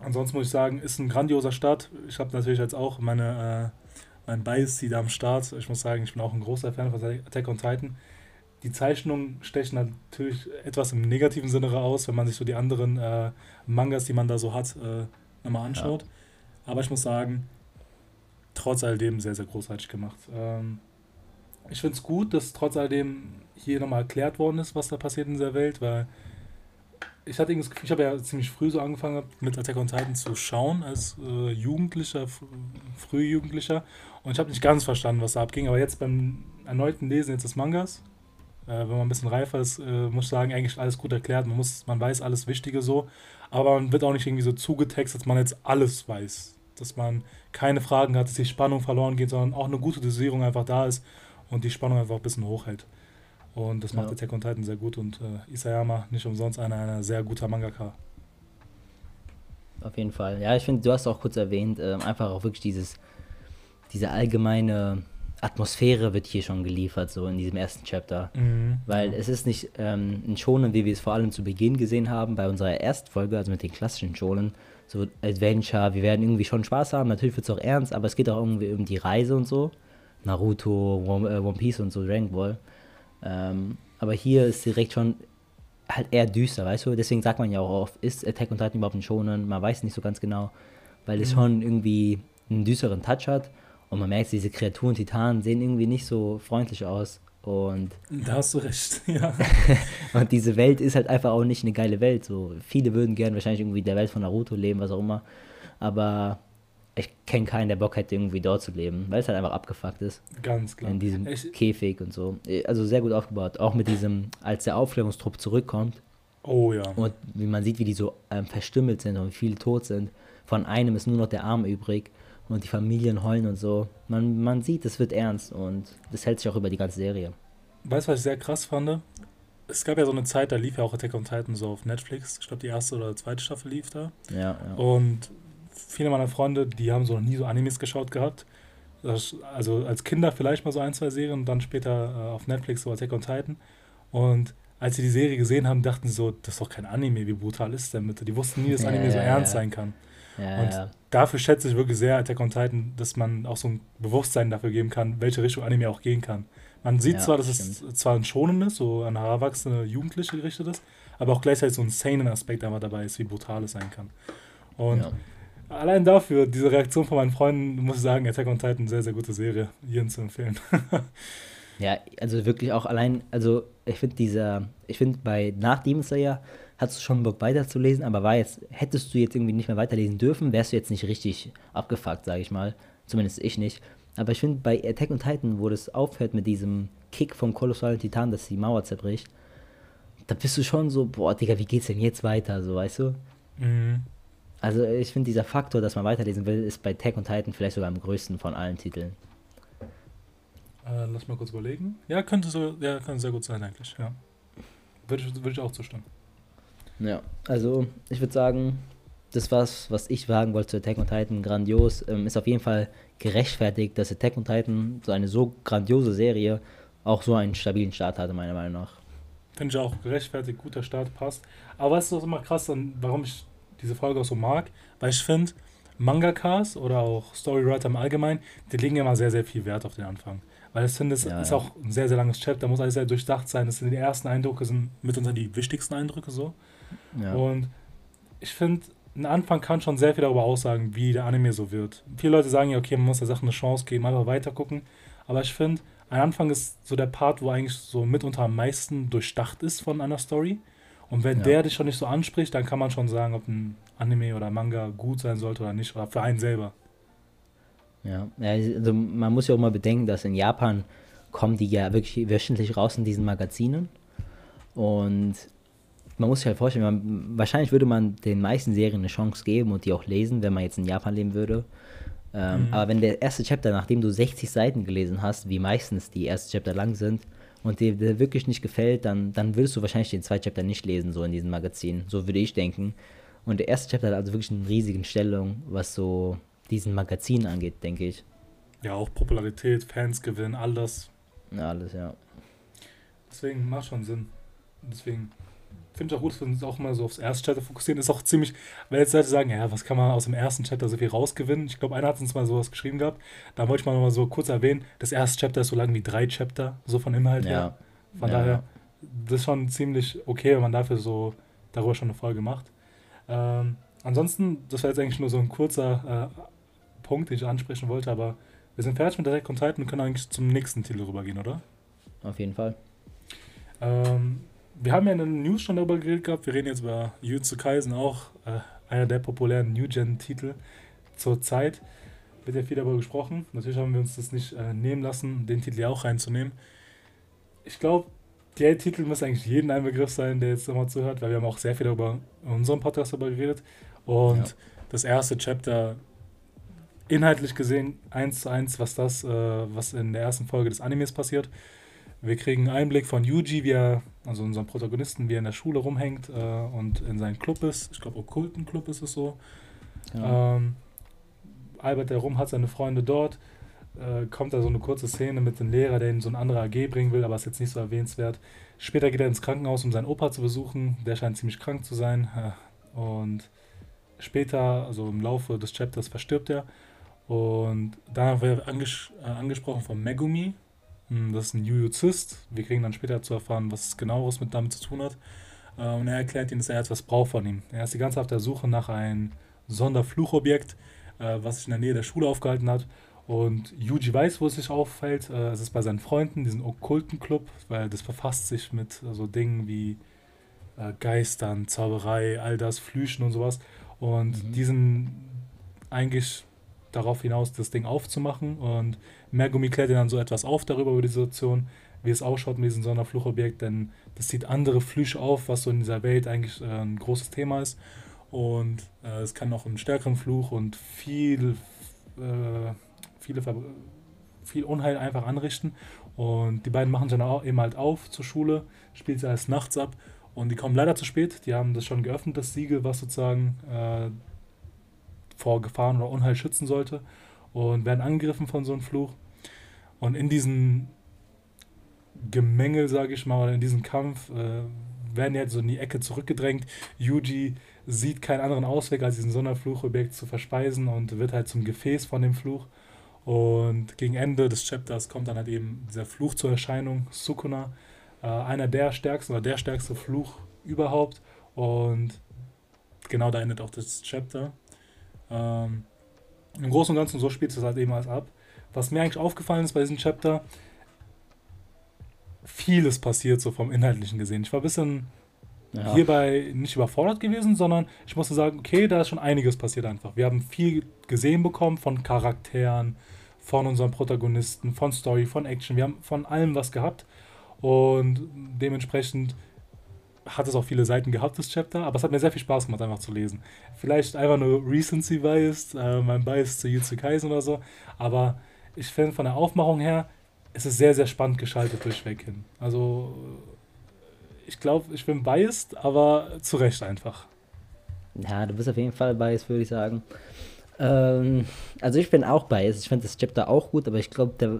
ansonsten muss ich sagen, ist ein grandioser Start. Ich habe natürlich jetzt auch meine äh, mein Bias zieht am Start. Ich muss sagen, ich bin auch ein großer Fan von Attack on Titan. Die Zeichnungen stechen natürlich etwas im negativen Sinne aus, wenn man sich so die anderen äh, Mangas, die man da so hat, äh, nochmal anschaut. Ja. Aber ich muss sagen, trotz alledem sehr, sehr großartig gemacht. Ähm, ich finde es gut, dass trotz alledem hier nochmal erklärt worden ist, was da passiert in dieser Welt, weil ich hatte das Gefühl, ich habe ja ziemlich früh so angefangen mit Attack on Titan zu schauen, als äh, Jugendlicher, Frühjugendlicher. Und ich habe nicht ganz verstanden, was da abging. Aber jetzt beim erneuten Lesen jetzt des Mangas, äh, wenn man ein bisschen reifer ist, äh, muss ich sagen, eigentlich alles gut erklärt. Man, muss, man weiß alles Wichtige so. Aber man wird auch nicht irgendwie so zugetextet, dass man jetzt alles weiß. Dass man keine Fragen hat, dass die Spannung verloren geht, sondern auch eine gute Dosierung einfach da ist und die Spannung einfach ein bisschen hochhält. Und das macht ja. Attack on Titan sehr gut und äh, Isayama nicht umsonst einer, einer sehr guter Mangaka. Auf jeden Fall. Ja, ich finde, du hast auch kurz erwähnt, äh, einfach auch wirklich dieses, diese allgemeine Atmosphäre wird hier schon geliefert, so in diesem ersten Chapter. Mhm. Weil es ist nicht ähm, ein Schonen, wie wir es vor allem zu Beginn gesehen haben, bei unserer Erstfolge, also mit den klassischen Schonen, so Adventure, wir werden irgendwie schon Spaß haben, natürlich wird es auch ernst, aber es geht auch irgendwie um die Reise und so. Naruto, One, äh, One Piece und so, Dragon Ball. Ähm, aber hier ist direkt schon halt eher düster, weißt du? Deswegen sagt man ja auch oft, ist Attack on Titan überhaupt ein Schonen? Man weiß nicht so ganz genau, weil es mhm. schon irgendwie einen düsteren Touch hat und man merkt, diese Kreaturen, Titanen sehen irgendwie nicht so freundlich aus. Und da hast du recht, [laughs] ja. [laughs] und diese Welt ist halt einfach auch nicht eine geile Welt. So, viele würden gerne wahrscheinlich irgendwie der Welt von Naruto leben, was auch immer. Aber ich kenne keinen, der Bock hätte, irgendwie dort zu leben, weil es halt einfach abgefuckt ist. Ganz klar. In diesem ich, Käfig und so. Also sehr gut aufgebaut. Auch mit diesem, als der Aufklärungstrupp zurückkommt. Oh ja. Und wie man sieht, wie die so ähm, verstümmelt sind und wie viele tot sind. Von einem ist nur noch der Arm übrig und die Familien heulen und so. Man, man sieht, es wird ernst und das hält sich auch über die ganze Serie. Weißt du, was ich sehr krass fand? Es gab ja so eine Zeit, da lief ja auch Attack on Titan so auf Netflix. Ich glaube, die erste oder zweite Staffel lief da. Ja, ja. Und viele meiner Freunde, die haben so noch nie so Animes geschaut gehabt. Also als Kinder vielleicht mal so ein, zwei Serien und dann später äh, auf Netflix so Attack on Titan. Und als sie die Serie gesehen haben, dachten sie so, das ist doch kein Anime, wie brutal ist denn bitte? Die wussten nie, dass Anime ja, so ernst ja. sein kann. Ja, und ja. dafür schätze ich wirklich sehr Attack on Titan, dass man auch so ein Bewusstsein dafür geben kann, welche Richtung Anime auch gehen kann. Man sieht zwar, dass es zwar ein schonendes, so an erwachsene Jugendliche gerichtet ist, aber auch gleichzeitig so ein sanen Aspekt einfach dabei ist, wie brutal es sein kann. Und allein dafür, diese Reaktion von meinen Freunden, muss ich sagen, Attack on Titan, sehr, sehr gute Serie, jedem zu empfehlen. [laughs] ja, also wirklich auch allein, also ich finde dieser, ich finde bei nach Demon Slayer hattest du schon Bock weiterzulesen, aber war jetzt, hättest du jetzt irgendwie nicht mehr weiterlesen dürfen, wärst du jetzt nicht richtig abgefuckt, sage ich mal. Zumindest ich nicht. Aber ich finde, bei Attack on Titan, wo das aufhört mit diesem Kick vom kolossalen Titan, dass die Mauer zerbricht, da bist du schon so, boah, Digga, wie geht's denn jetzt weiter, so, weißt du? Mhm. Also ich finde, dieser Faktor, dass man weiterlesen will, ist bei Attack on Titan vielleicht sogar am größten von allen Titeln. Äh, lass mal kurz überlegen. Ja, könnte so, ja, könnte sehr gut sein eigentlich, ja. Würde ich, würde ich auch zustimmen. Ja, also ich würde sagen, das war's, was ich sagen wollte zu Attack on Titan. Grandios. Ähm, ist auf jeden Fall gerechtfertigt, dass Attack on Titan, so eine so grandiose Serie, auch so einen stabilen Start hatte, meiner Meinung nach. Finde ich auch gerechtfertigt, guter Start, passt. Aber weißt du, was immer krass, warum ich diese Folge auch so mag? Weil ich finde, Mangakas oder auch Storywriter im Allgemeinen, die legen ja immer sehr, sehr viel Wert auf den Anfang. Weil ich finde, es ja, ist ja. auch ein sehr, sehr langes Chapter, muss alles sehr durchdacht sein. Das sind die ersten Eindrücke, sind mitunter die wichtigsten Eindrücke so. Ja. Und ich finde, ein Anfang kann schon sehr viel darüber aussagen, wie der Anime so wird. Viele Leute sagen ja, okay, man muss der Sache eine Chance geben, einfach weiter gucken. Aber ich finde, ein Anfang ist so der Part, wo eigentlich so mitunter am meisten durchdacht ist von einer Story. Und wenn ja. der dich schon nicht so anspricht, dann kann man schon sagen, ob ein Anime oder Manga gut sein sollte oder nicht, oder für einen selber. Ja, also man muss ja auch mal bedenken, dass in Japan kommen die ja wirklich wöchentlich raus in diesen Magazinen. Und man muss sich halt vorstellen, man, wahrscheinlich würde man den meisten Serien eine Chance geben und die auch lesen, wenn man jetzt in Japan leben würde. Ähm, mhm. Aber wenn der erste Chapter, nachdem du 60 Seiten gelesen hast, wie meistens die ersten Chapter lang sind, und dir der wirklich nicht gefällt, dann, dann würdest du wahrscheinlich den zweiten Chapter nicht lesen, so in diesem Magazin. So würde ich denken. Und der erste Chapter hat also wirklich eine riesige Stellung, was so diesen Magazin angeht, denke ich. Ja, auch Popularität, Fans gewinnen, all das. Ja, alles, ja. Deswegen macht schon Sinn. Deswegen finde ich auch gut, dass wir uns auch mal so aufs erste Chapter fokussieren. Ist auch ziemlich, weil jetzt Leute sagen, ja, was kann man aus dem ersten Chapter so viel rausgewinnen? Ich glaube, einer hat uns mal sowas geschrieben gehabt. Da wollte ich mal noch mal so kurz erwähnen, das erste Chapter ist so lang wie drei Chapter, so von Inhalt ja. her. Von ja. daher, das ist schon ziemlich okay, wenn man dafür so darüber schon eine Folge macht. Ähm, ansonsten, das war jetzt eigentlich nur so ein kurzer äh, Punkt, den ich ansprechen wollte, aber wir sind fertig mit der Attack on Titan und können eigentlich zum nächsten Titel rübergehen, oder? Auf jeden Fall. Ähm, wir haben ja in den News schon darüber geredet gehabt. Wir reden jetzt über Jujutsu Kaisen, auch äh, einer der populären New-Gen-Titel zur Zeit. Wird ja viel darüber gesprochen. Natürlich haben wir uns das nicht äh, nehmen lassen, den Titel ja auch reinzunehmen. Ich glaube, der Titel muss eigentlich jedem ein Begriff sein, der jetzt nochmal zuhört, weil wir haben auch sehr viel darüber in unserem Podcast darüber geredet. Und ja. das erste Chapter, inhaltlich gesehen, eins zu eins, was das, äh, was in der ersten Folge des Animes passiert. Wir kriegen einen Einblick von Yuji, wie er, also unserem Protagonisten, wie er in der Schule rumhängt äh, und in seinem Club ist. Ich glaube, Okkulten-Club ist es so. Ja. Ähm, Albert, der rum hat seine Freunde dort. Äh, kommt da so eine kurze Szene mit dem Lehrer, der ihn so eine andere AG bringen will, aber ist jetzt nicht so erwähnenswert. Später geht er ins Krankenhaus, um seinen Opa zu besuchen. Der scheint ziemlich krank zu sein. Äh, und später, also im Laufe des Chapters, verstirbt er. Und dann wird er anges äh, angesprochen von Megumi, das ist ein Jujuzist. Wir kriegen dann später zu erfahren, was genaueres mit damit zu tun hat. Äh, und er erklärt ihnen, dass er etwas braucht von ihm. Er ist die ganze Zeit auf der Suche nach einem Sonderfluchobjekt, äh, was sich in der Nähe der Schule aufgehalten hat. Und Yuji weiß, wo es sich auffällt. Äh, es ist bei seinen Freunden, diesen okkulten Club, weil das befasst sich mit so Dingen wie Geistern, Zauberei, all das, Flüchen und sowas. Und mhm. diesen eigentlich darauf hinaus, das Ding aufzumachen. Und Megumi klärt dann so etwas auf darüber, über die Situation, wie es ausschaut mit diesem Sonderfluchobjekt, denn das zieht andere Flüche auf, was so in dieser Welt eigentlich äh, ein großes Thema ist. Und äh, es kann noch einen stärkeren Fluch und viel, äh, viele viel Unheil einfach anrichten. Und die beiden machen sich dann auch eben halt auf zur Schule, spielt sie erst nachts ab. Und die kommen leider zu spät. Die haben das schon geöffnet, das Siegel, was sozusagen äh, vor Gefahren oder Unheil schützen sollte und werden angegriffen von so einem Fluch. Und in diesem Gemengel, sage ich mal, oder in diesem Kampf äh, werden die halt so in die Ecke zurückgedrängt. Yuji sieht keinen anderen Ausweg, als diesen Sonderfluchobjekt zu verspeisen und wird halt zum Gefäß von dem Fluch. Und gegen Ende des Chapters kommt dann halt eben dieser Fluch zur Erscheinung, Sukuna, äh, einer der stärksten oder der stärkste Fluch überhaupt. Und genau da endet auch das Chapter. Ähm, Im Großen und Ganzen so spielt es halt eben alles ab. Was mir eigentlich aufgefallen ist bei diesem Chapter, vieles passiert so vom Inhaltlichen gesehen. Ich war ein bisschen ja. hierbei nicht überfordert gewesen, sondern ich musste sagen, okay, da ist schon einiges passiert einfach. Wir haben viel gesehen bekommen von Charakteren, von unseren Protagonisten, von Story, von Action. Wir haben von allem was gehabt und dementsprechend hat es auch viele Seiten gehabt, das Chapter, aber es hat mir sehr viel Spaß gemacht, einfach zu lesen. Vielleicht einfach nur Recency Biased, äh, mein Bias zu Jutsu Kaisen oder so, aber ich finde von der Aufmachung her, es ist sehr, sehr spannend geschaltet durchweg hin. Also, ich glaube, ich bin biased, aber zu Recht einfach. Ja, du bist auf jeden Fall biased, würde ich sagen. Ähm, also, ich bin auch biased. Ich finde das Chapter auch gut, aber ich glaube, der,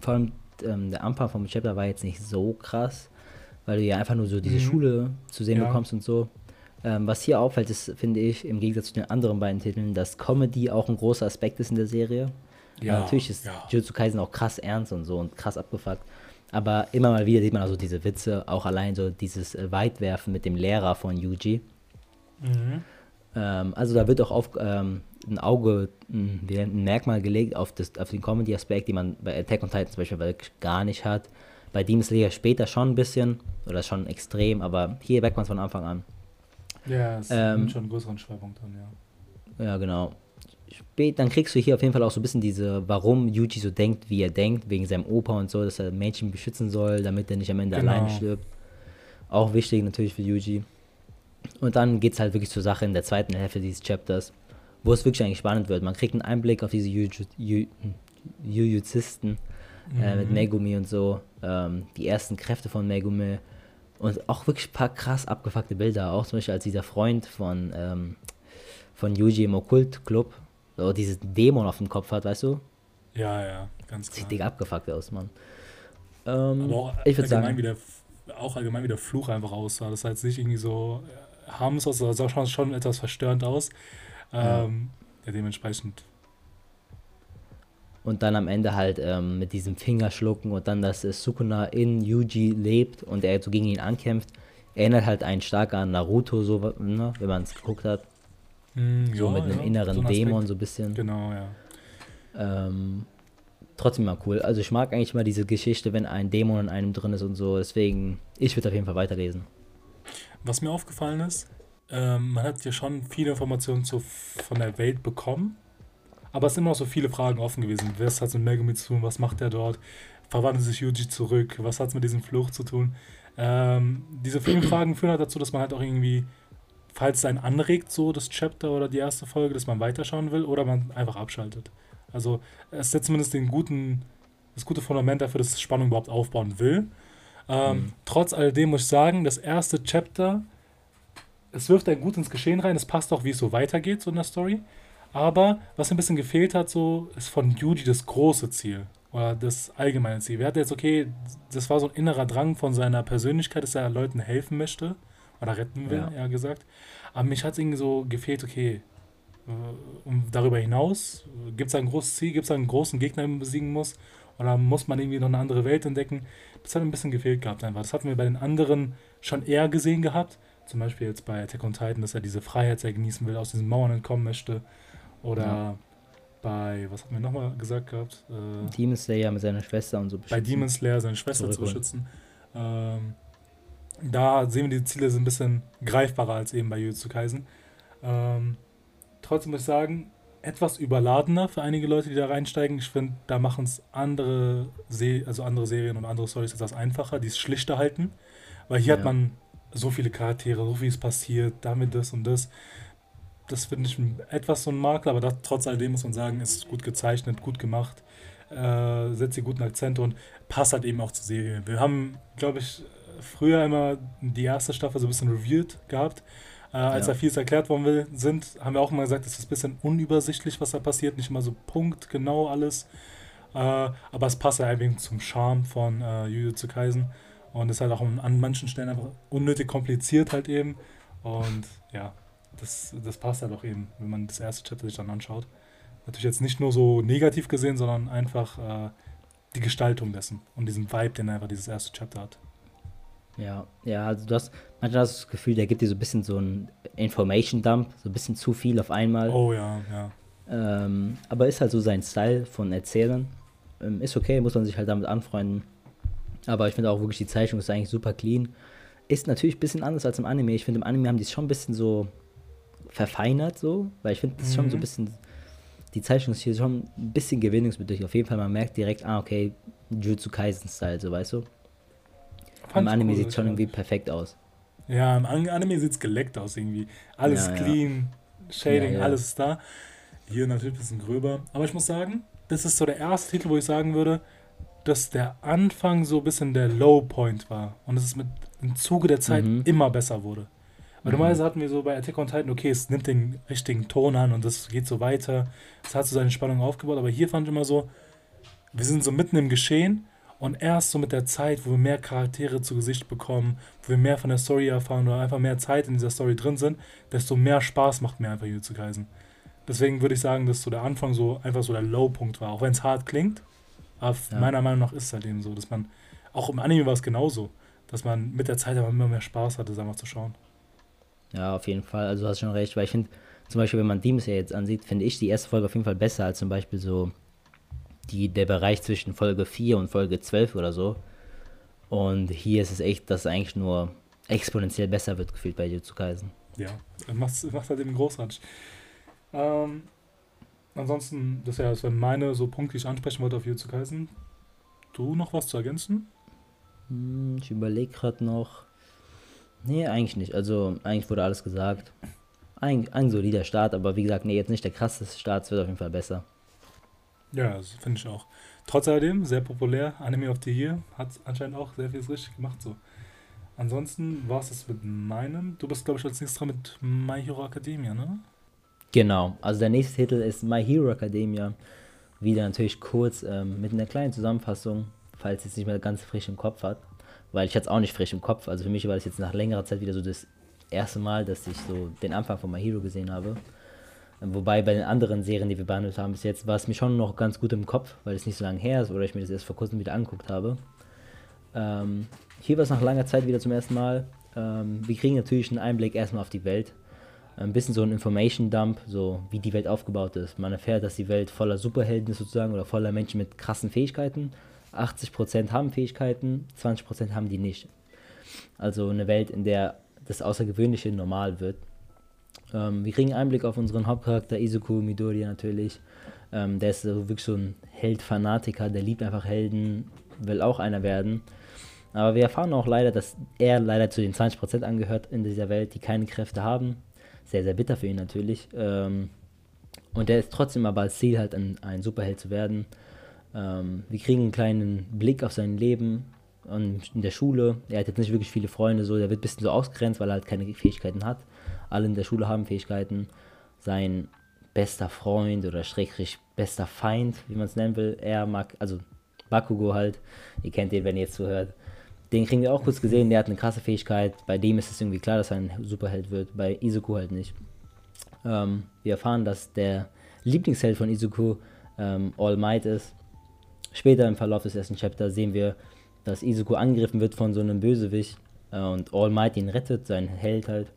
vor allem ähm, der Anfang vom Chapter war jetzt nicht so krass weil du ja einfach nur so diese mhm. Schule zu sehen ja. bekommst und so. Ähm, was hier auffällt, ist, finde ich, im Gegensatz zu den anderen beiden Titeln, dass Comedy auch ein großer Aspekt ist in der Serie. Ja, natürlich ist ja. Jujutsu Kaisen auch krass ernst und so und krass abgefuckt. Aber immer mal wieder sieht man also diese Witze, auch allein so dieses äh, Weitwerfen mit dem Lehrer von Yuji. Mhm. Ähm, also da wird auch auf ähm, ein Auge, ein, ein, Merkmal gelegt auf, das, auf den Comedy-Aspekt, den man bei Attack on Titan zum Beispiel wirklich gar nicht hat. Bei Slayer später schon ein bisschen, oder schon extrem, aber hier merkt man es von Anfang an. Ja, es ähm, schon einen größeren Schwerpunkt drin, ja. Ja, genau. Spät, dann kriegst du hier auf jeden Fall auch so ein bisschen diese, warum Yuji so denkt, wie er denkt, wegen seinem Opa und so, dass er Mädchen beschützen soll, damit er nicht am Ende genau. alleine stirbt. Auch wichtig natürlich für Yuji. Und dann geht es halt wirklich zur Sache in der zweiten Hälfte dieses Chapters, wo es wirklich eigentlich spannend wird. Man kriegt einen Einblick auf diese Jujuzisten mhm. äh, mit mhm. Megumi und so, ähm, die ersten Kräfte von Megumi und auch wirklich ein paar krass abgefuckte Bilder, auch zum Beispiel als dieser Freund von, ähm, von Yuji im Okkult-Club, so dieses Dämon auf dem Kopf hat, weißt du? Ja, ja, ganz klar. Sieht dick abgefuckt aus, Mann. Ähm, Aber auch ich allgemein sagen, wie der, auch allgemein wie der Fluch einfach aussah. Das sah jetzt nicht irgendwie so äh, harmlos aus, das sah schon, schon etwas verstörend aus. Ähm, ja. ja, dementsprechend und dann am Ende halt ähm, mit diesem Fingerschlucken und dann, dass äh, Sukuna in Yuji lebt und er so gegen ihn ankämpft, erinnert halt einen stark an Naruto, so, ne, wenn man es geguckt hat. Mm, so ja, mit einem ja, inneren so ein Dämon so ein bisschen. Genau, ja. Ähm, trotzdem mal cool. Also ich mag eigentlich mal diese Geschichte, wenn ein Dämon in einem drin ist und so. Deswegen, ich würde auf jeden Fall weiterlesen. Was mir aufgefallen ist, ähm, man hat ja schon viele Informationen zu, von der Welt bekommen, aber es sind immer noch so viele Fragen offen gewesen. Was hat es mit Megumi zu tun? Was macht er dort? Verwandelt sich Yuji zurück? Was hat es mit diesem Fluch zu tun? Ähm, diese vielen Fragen führen halt dazu, dass man halt auch irgendwie, falls es einen anregt, so das Chapter oder die erste Folge, dass man weiterschauen will oder man einfach abschaltet. Also es setzt zumindest den guten, das gute Fundament dafür, dass Spannung überhaupt aufbauen will. Ähm, mhm. Trotz alledem muss ich sagen, das erste Chapter, es wirft ein gut ins Geschehen rein, es passt auch, wie es so weitergeht, so in der Story. Aber was ein bisschen gefehlt hat, so ist von Judy das große Ziel oder das allgemeine Ziel. Wir hatten jetzt, okay, das war so ein innerer Drang von seiner Persönlichkeit, dass er Leuten helfen möchte oder retten will, ja. eher gesagt. Aber mich hat es irgendwie so gefehlt, okay, äh, um darüber hinaus, gibt es ein großes Ziel, gibt es einen großen Gegner, den man besiegen muss oder muss man irgendwie noch eine andere Welt entdecken? Das hat ein bisschen gefehlt gehabt einfach. Das hatten wir bei den anderen schon eher gesehen gehabt. Zum Beispiel jetzt bei Attack on Titan, dass er diese Freiheit sehr genießen will, aus diesen Mauern entkommen möchte. Oder ja. bei, was hatten wir nochmal gesagt gehabt? Äh, Demon Slayer mit seiner Schwester und so beschützen. Bei Demon Slayer seine Schwester zu beschützen. Ähm, da sehen wir, die Ziele sind ein bisschen greifbarer als eben bei Jujutsu Kaisen. Ähm, trotzdem muss ich sagen, etwas überladener für einige Leute, die da reinsteigen. Ich finde, da machen es andere, Se also andere Serien und andere Storys etwas einfacher, die es schlichter halten. Weil hier ja. hat man so viele Charaktere, so viel ist passiert, damit das und das das finde ich etwas so ein Makel, aber das, trotz alledem muss man sagen, ist gut gezeichnet, gut gemacht, äh, setzt die guten Akzente und passt halt eben auch zur Serie. Wir haben, glaube ich, früher immer die erste Staffel so ein bisschen reviewed gehabt. Äh, als ja. da vieles erklärt worden will, sind, haben wir auch immer gesagt, es ist ein bisschen unübersichtlich, was da passiert, nicht immer so punktgenau alles. Äh, aber es passt ja einfach zum Charme von äh, Jujutsu Kaisen und ist halt auch an manchen Stellen einfach unnötig kompliziert halt eben. Und ja, das, das passt halt auch eben, wenn man das erste Chapter sich dann anschaut. Natürlich jetzt nicht nur so negativ gesehen, sondern einfach äh, die Gestaltung dessen und diesen Vibe, den einfach dieses erste Chapter hat. Ja, ja, also du hast manchmal hast du das Gefühl, der gibt dir so ein bisschen so ein Information Dump, so ein bisschen zu viel auf einmal. Oh ja, ja. Ähm, aber ist halt so sein Style von Erzählen. Ähm, ist okay, muss man sich halt damit anfreunden. Aber ich finde auch wirklich, die Zeichnung ist eigentlich super clean. Ist natürlich ein bisschen anders als im Anime. Ich finde, im Anime haben die es schon ein bisschen so verfeinert, so, weil ich finde, das ist schon so ein mhm. bisschen, die Zeichnung ist hier schon ein bisschen gewinnungsbedürftig. Auf jeden Fall, man merkt direkt, ah, okay, Jutsu Kaisen-Style, so, weißt du? Fand Im Anime sieht es schon irgendwie perfekt aus. Ja, im Anime sieht es geleckt aus irgendwie. Alles ja, clean, ja. Shading, ja, alles ist da. Hier natürlich ein bisschen gröber. Aber ich muss sagen, das ist so der erste Titel, wo ich sagen würde, dass der Anfang so ein bisschen der Low Point war. Und dass es mit im Zuge der Zeit mhm. immer besser wurde. Weil normalerweise hatten wir so bei Attack on Titan, okay, es nimmt den richtigen Ton an und das geht so weiter. Es hat so seine Spannung aufgebaut, aber hier fand ich immer so, wir sind so mitten im Geschehen und erst so mit der Zeit, wo wir mehr Charaktere zu Gesicht bekommen, wo wir mehr von der Story erfahren oder einfach mehr Zeit in dieser Story drin sind, desto mehr Spaß macht mir einfach hier zu kreisen. Deswegen würde ich sagen, dass so der Anfang so einfach so der Low-Punkt war, auch wenn es hart klingt. Aber ja. meiner Meinung nach ist es halt eben so, dass man, auch im Anime war es genauso, dass man mit der Zeit aber immer mehr Spaß hatte, es einfach zu schauen. Ja, auf jeden Fall. Also du hast schon recht, weil ich finde, zum Beispiel, wenn man Demons ja jetzt ansieht, finde ich die erste Folge auf jeden Fall besser als zum Beispiel so die, der Bereich zwischen Folge 4 und Folge 12 oder so. Und hier ist es echt, dass es eigentlich nur exponentiell besser wird, gefühlt bei Jutsu Kaisen. Ja, macht, macht halt eben großartig. Ähm, ansonsten, das, ja, das wären meine so Punkte, die ich ansprechen wollte auf Jutsu Kaisen. Du noch was zu ergänzen? Hm, ich überlege gerade noch. Nee, eigentlich nicht. Also, eigentlich wurde alles gesagt. Ein, ein solider Start, aber wie gesagt, nee, jetzt nicht der krasseste Start, es wird auf jeden Fall besser. Ja, das finde ich auch. Trotz alledem, sehr populär. Anime of the Year hat anscheinend auch sehr viel richtig gemacht. So. Ansonsten war es das mit meinem. Du bist, glaube ich, als nächstes dran mit My Hero Academia, ne? Genau, also der nächste Titel ist My Hero Academia. Wieder natürlich kurz ähm, mit einer kleinen Zusammenfassung, falls ihr es nicht mehr ganz frisch im Kopf hat weil ich hatte es auch nicht frisch im Kopf. Also für mich war das jetzt nach längerer Zeit wieder so das erste Mal, dass ich so den Anfang von My Hero gesehen habe. Wobei bei den anderen Serien, die wir behandelt haben bis jetzt, war es mir schon noch ganz gut im Kopf, weil es nicht so lange her ist oder ich mir das erst vor kurzem wieder angeguckt habe. Ähm, hier war es nach langer Zeit wieder zum ersten Mal. Ähm, wir kriegen natürlich einen Einblick erstmal auf die Welt. Ein bisschen so ein Information Dump, so wie die Welt aufgebaut ist. Man erfährt, dass die Welt voller Superhelden ist sozusagen oder voller Menschen mit krassen Fähigkeiten. 80% haben Fähigkeiten, 20% haben die nicht. Also eine Welt, in der das Außergewöhnliche normal wird. Ähm, wir kriegen Einblick auf unseren Hauptcharakter Izuku Midoriya natürlich. Ähm, der ist so wirklich so ein Held-Fanatiker, der liebt einfach Helden, will auch einer werden. Aber wir erfahren auch leider, dass er leider zu den 20% angehört in dieser Welt, die keine Kräfte haben. Sehr, sehr bitter für ihn natürlich. Ähm, und er ist trotzdem aber als Ziel halt ein, ein Superheld zu werden. Ähm, wir kriegen einen kleinen Blick auf sein Leben und in der Schule. Er hat jetzt nicht wirklich viele Freunde, so der wird ein bisschen so ausgrenzt, weil er halt keine Fähigkeiten hat. Alle in der Schule haben Fähigkeiten. Sein bester Freund oder schrägstrich bester Feind, wie man es nennen will, er mag, also Bakugo halt, ihr kennt den, wenn ihr jetzt zuhört. Den kriegen wir auch kurz gesehen, der hat eine krasse Fähigkeit. Bei dem ist es irgendwie klar, dass er ein Superheld wird, bei Izuku halt nicht. Ähm, wir erfahren, dass der Lieblingsheld von Izuku ähm, All Might ist. Später im Verlauf des ersten Chapters sehen wir, dass Izuku angegriffen wird von so einem Bösewicht äh, und All Might ihn rettet, sein Held halt.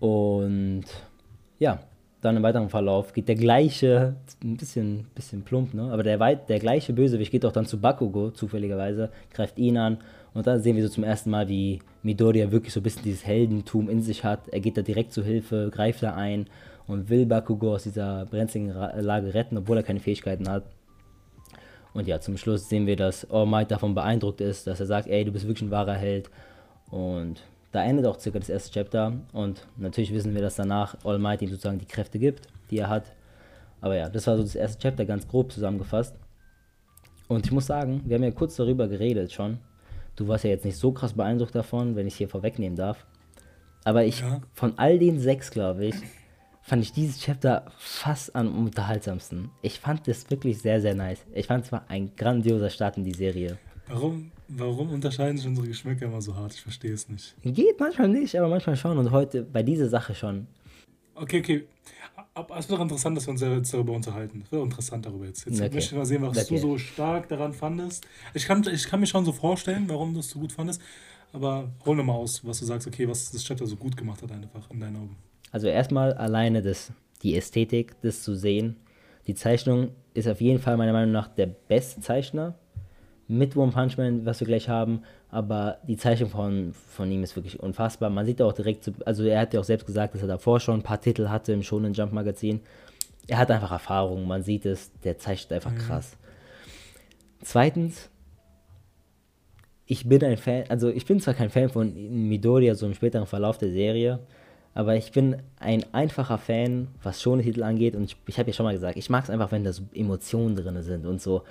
Und ja, dann im weiteren Verlauf geht der gleiche, ein bisschen, bisschen plump, ne? aber der, der gleiche Bösewicht geht auch dann zu Bakugo, zufälligerweise, greift ihn an und dann sehen wir so zum ersten Mal, wie Midoriya wirklich so ein bisschen dieses Heldentum in sich hat. Er geht da direkt zu Hilfe, greift da ein und will Bakugo aus dieser brenzligen Lage retten, obwohl er keine Fähigkeiten hat. Und ja, zum Schluss sehen wir, dass All Might davon beeindruckt ist, dass er sagt, ey, du bist wirklich ein wahrer Held. Und da endet auch circa das erste Chapter und natürlich wissen wir, dass danach All Might ihm sozusagen die Kräfte gibt, die er hat. Aber ja, das war so das erste Chapter ganz grob zusammengefasst. Und ich muss sagen, wir haben ja kurz darüber geredet schon. Du warst ja jetzt nicht so krass beeindruckt davon, wenn ich hier vorwegnehmen darf. Aber ich, ja. von all den sechs, glaube ich, fand ich dieses Chapter fast am unterhaltsamsten. Ich fand das wirklich sehr, sehr nice. Ich fand es war ein grandioser Start in die Serie. Warum, warum unterscheiden sich unsere Geschmäcker immer so hart? Ich verstehe es nicht. Geht manchmal nicht, aber manchmal schon. Und heute bei dieser Sache schon. Okay, okay. Aber es wird doch interessant, dass wir uns jetzt darüber unterhalten. Es wird interessant darüber jetzt. Jetzt okay. möchte ich mal sehen, was okay. du so stark daran fandest. Ich kann, ich kann mir schon so vorstellen, warum du es so gut fandest. Aber hol nochmal aus, was du sagst, okay, was das Chapter so gut gemacht hat, einfach in deinen Augen. Also erstmal alleine das, die Ästhetik, das zu sehen. Die Zeichnung ist auf jeden Fall meiner Meinung nach der beste Zeichner mit One Punch Man, was wir gleich haben, aber die Zeichnung von, von ihm ist wirklich unfassbar. Man sieht auch direkt, also er hat ja auch selbst gesagt, dass er davor schon ein paar Titel hatte im Shonen Jump Magazin. Er hat einfach Erfahrung, man sieht es, der zeichnet einfach mhm. krass. Zweitens, ich bin ein Fan, also ich bin zwar kein Fan von Midoriya so im späteren Verlauf der Serie, aber ich bin ein einfacher Fan, was schon Titel angeht und ich, ich habe ja schon mal gesagt, ich mag es einfach, wenn da so Emotionen drin sind und so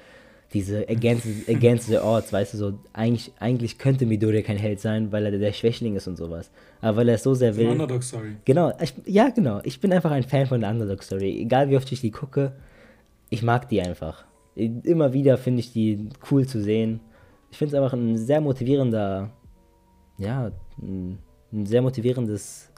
diese against, against the odds, weißt du, so, eigentlich, eigentlich könnte Midoriya kein Held sein, weil er der Schwächling ist und sowas. Aber weil er es so sehr will. Underdog-Story. Genau, ich, ja, genau. Ich bin einfach ein Fan von der Underdog-Story. Egal wie oft ich die gucke, ich mag die einfach. Immer wieder finde ich die cool zu sehen. Ich finde es einfach ein sehr motivierender, ja, ein sehr motivierendes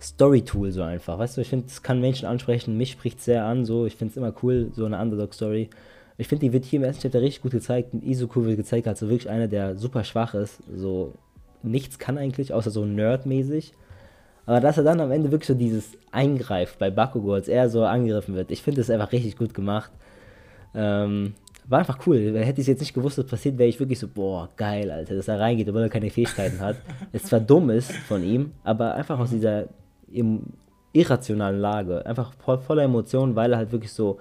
Story-Tool so einfach. Weißt du, ich finde, es kann Menschen ansprechen, mich spricht sehr an, so. Ich finde es immer cool, so eine Underdog-Story. Ich finde, die wird hier im ersten Chapter richtig gut gezeigt. Izuku wird gezeigt, als so wirklich einer, der super schwach ist. So nichts kann eigentlich, außer so nerdmäßig. Aber dass er dann am Ende wirklich so dieses eingreift bei Bakugo, als er so angegriffen wird, ich finde das einfach richtig gut gemacht. Ähm, war einfach cool. Hätte ich jetzt nicht gewusst, was passiert, wäre ich wirklich so, boah, geil, Alter, dass er reingeht, obwohl er keine Fähigkeiten hat. [laughs] es zwar dumm ist von ihm, aber einfach aus dieser irrationalen Lage, einfach voll, voller Emotionen, weil er halt wirklich so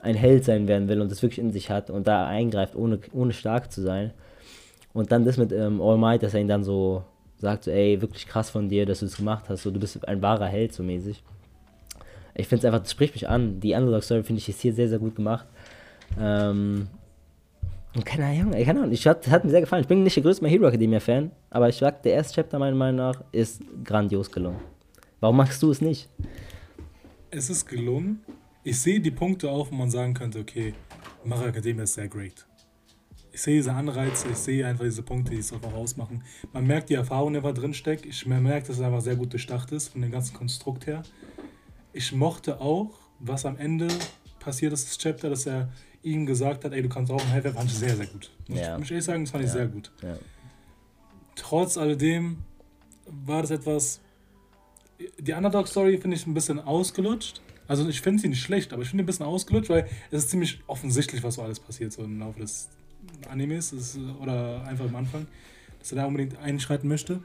ein Held sein werden will und das wirklich in sich hat und da eingreift, ohne, ohne stark zu sein. Und dann das mit ähm, All Might, dass er ihn dann so sagt, so, ey, wirklich krass von dir, dass du das gemacht hast, so, du bist ein wahrer Held, so mäßig. Ich finde es einfach, das spricht mich an. Die Underdog-Story finde ich ist hier sehr, sehr gut gemacht. Ähm, keine Ahnung, keine Ahnung, ich hat, hat mir sehr gefallen. Ich bin nicht der größte Hero Academia-Fan, aber ich sag, der erste Chapter meiner Meinung nach ist grandios gelungen. Warum machst du es nicht? Es ist gelungen, ich sehe die Punkte auch, wo man sagen könnte, okay, Mara Academia ist sehr great. Ich sehe diese Anreize, ich sehe einfach diese Punkte, die es auch ausmachen. Man merkt die Erfahrung, die einfach drinsteckt. Ich merke, dass es einfach sehr gut durchdacht ist, von dem ganzen Konstrukt her. Ich mochte auch, was am Ende passiert ist, das Chapter, dass er ihm gesagt hat, ey, du kannst auch ein Helfer, fand ich sehr, sehr gut. Muss, ja. muss ich ehrlich sagen, das fand ja. ich sehr gut. Ja. Trotz alledem war das etwas, die Underdog-Story finde ich ein bisschen ausgelutscht. Also ich finde sie nicht schlecht, aber ich finde ein bisschen ausgelutscht, weil es ist ziemlich offensichtlich, was so alles passiert, so im Laufe des Animes ist, oder einfach am Anfang, dass er da unbedingt einschreiten möchte.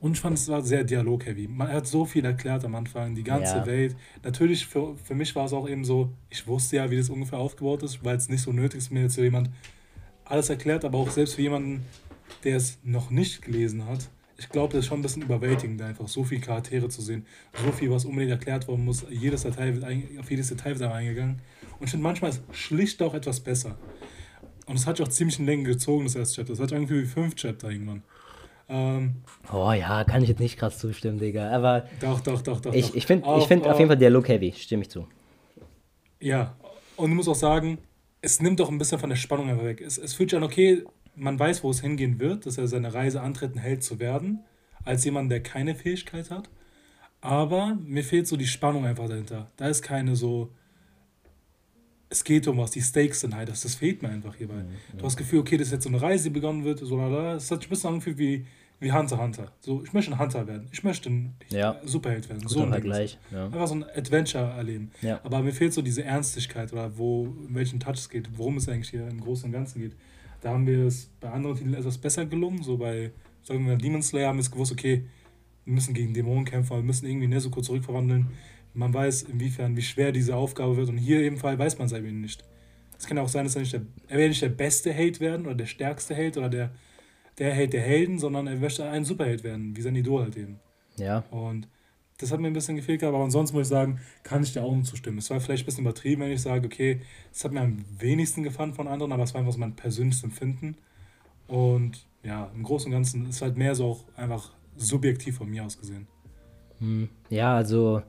Und ich fand es war sehr dialog-heavy. Man hat so viel erklärt am Anfang, die ganze Ja. Welt. Natürlich, für, für mich war es auch eben so, ich wusste ja, wie das ungefähr aufgebaut ist, weil es nicht so nötig ist, mir jetzt so jemand alles erklärt, aber auch selbst für jemanden, der es noch nicht gelesen hat, ich glaube, das ist schon ein bisschen überwältigend, einfach so viele Charaktere zu sehen, so viel, was unbedingt erklärt werden muss, jedes Detail wird ein, auf jedes Detail wird eingegangen. Und ich finde, manchmal ist schlicht auch etwas besser. Und es hat sich auch ziemlich in Länge gezogen, das erste Chapter. Das hat irgendwie wie fünf Chapter irgendwann. Ähm, Oh ja, kann ich jetzt nicht krass zustimmen, Digga. Aber doch, doch, doch, doch. ich, ich finde ich Auf- find auf jeden Fall Dialog-heavy, stimme ich zu. Ja, und ich muss auch sagen, es nimmt doch ein bisschen von der Spannung einfach weg. Es, es fühlt sich an, okay, man weiß, wo es hingehen wird, dass er seine Reise antritt, ein Held zu werden, als jemand, der keine Fähigkeit hat. Aber mir fehlt so die Spannung einfach dahinter. Da ist keine so, es geht um was, die Stakes sind halt, das, das fehlt mir einfach hierbei. Du hast das Gefühl, okay, das ist jetzt so eine Reise, die begonnen wird, so lala. Es hat sich ein bisschen angefühlt wie, wie Hunter Hunter. So, ich möchte ein Hunter werden, ich möchte ein Ja. Superheld werden. Guter so ein. Vergleich. Ja. Einfach so ein Adventure erleben. Ja. Aber mir fehlt so diese Ernstigkeit oder wo, in welchen Touch es geht, worum es eigentlich hier im Großen und Ganzen geht. Da haben wir es bei anderen Titeln etwas besser gelungen. So bei, sagen wir, Demon Slayer haben wir es gewusst, okay, wir müssen gegen Dämonen kämpfen, wir müssen irgendwie Nezuko zurückverwandeln. Man weiß, inwiefern, wie schwer diese Aufgabe wird. Und hier im Fall weiß man es eben nicht. Es kann ja auch sein, dass er nicht der, er will nicht der beste Held werden oder der stärkste Held oder der, der Held der Helden, sondern er möchte ein Superheld werden, wie sein Idol halt eben. ja. Und das hat mir ein bisschen gefehlt, gehabt, aber ansonsten muss ich sagen, kann ich dir auch zustimmen. Es war vielleicht ein bisschen übertrieben, wenn ich sage, okay, es hat mir am wenigsten gefallen von anderen, aber es war einfach so mein persönliches Empfinden. Und ja, im Großen und Ganzen ist halt mehr so auch einfach subjektiv von mir aus gesehen. Hm, Ja, also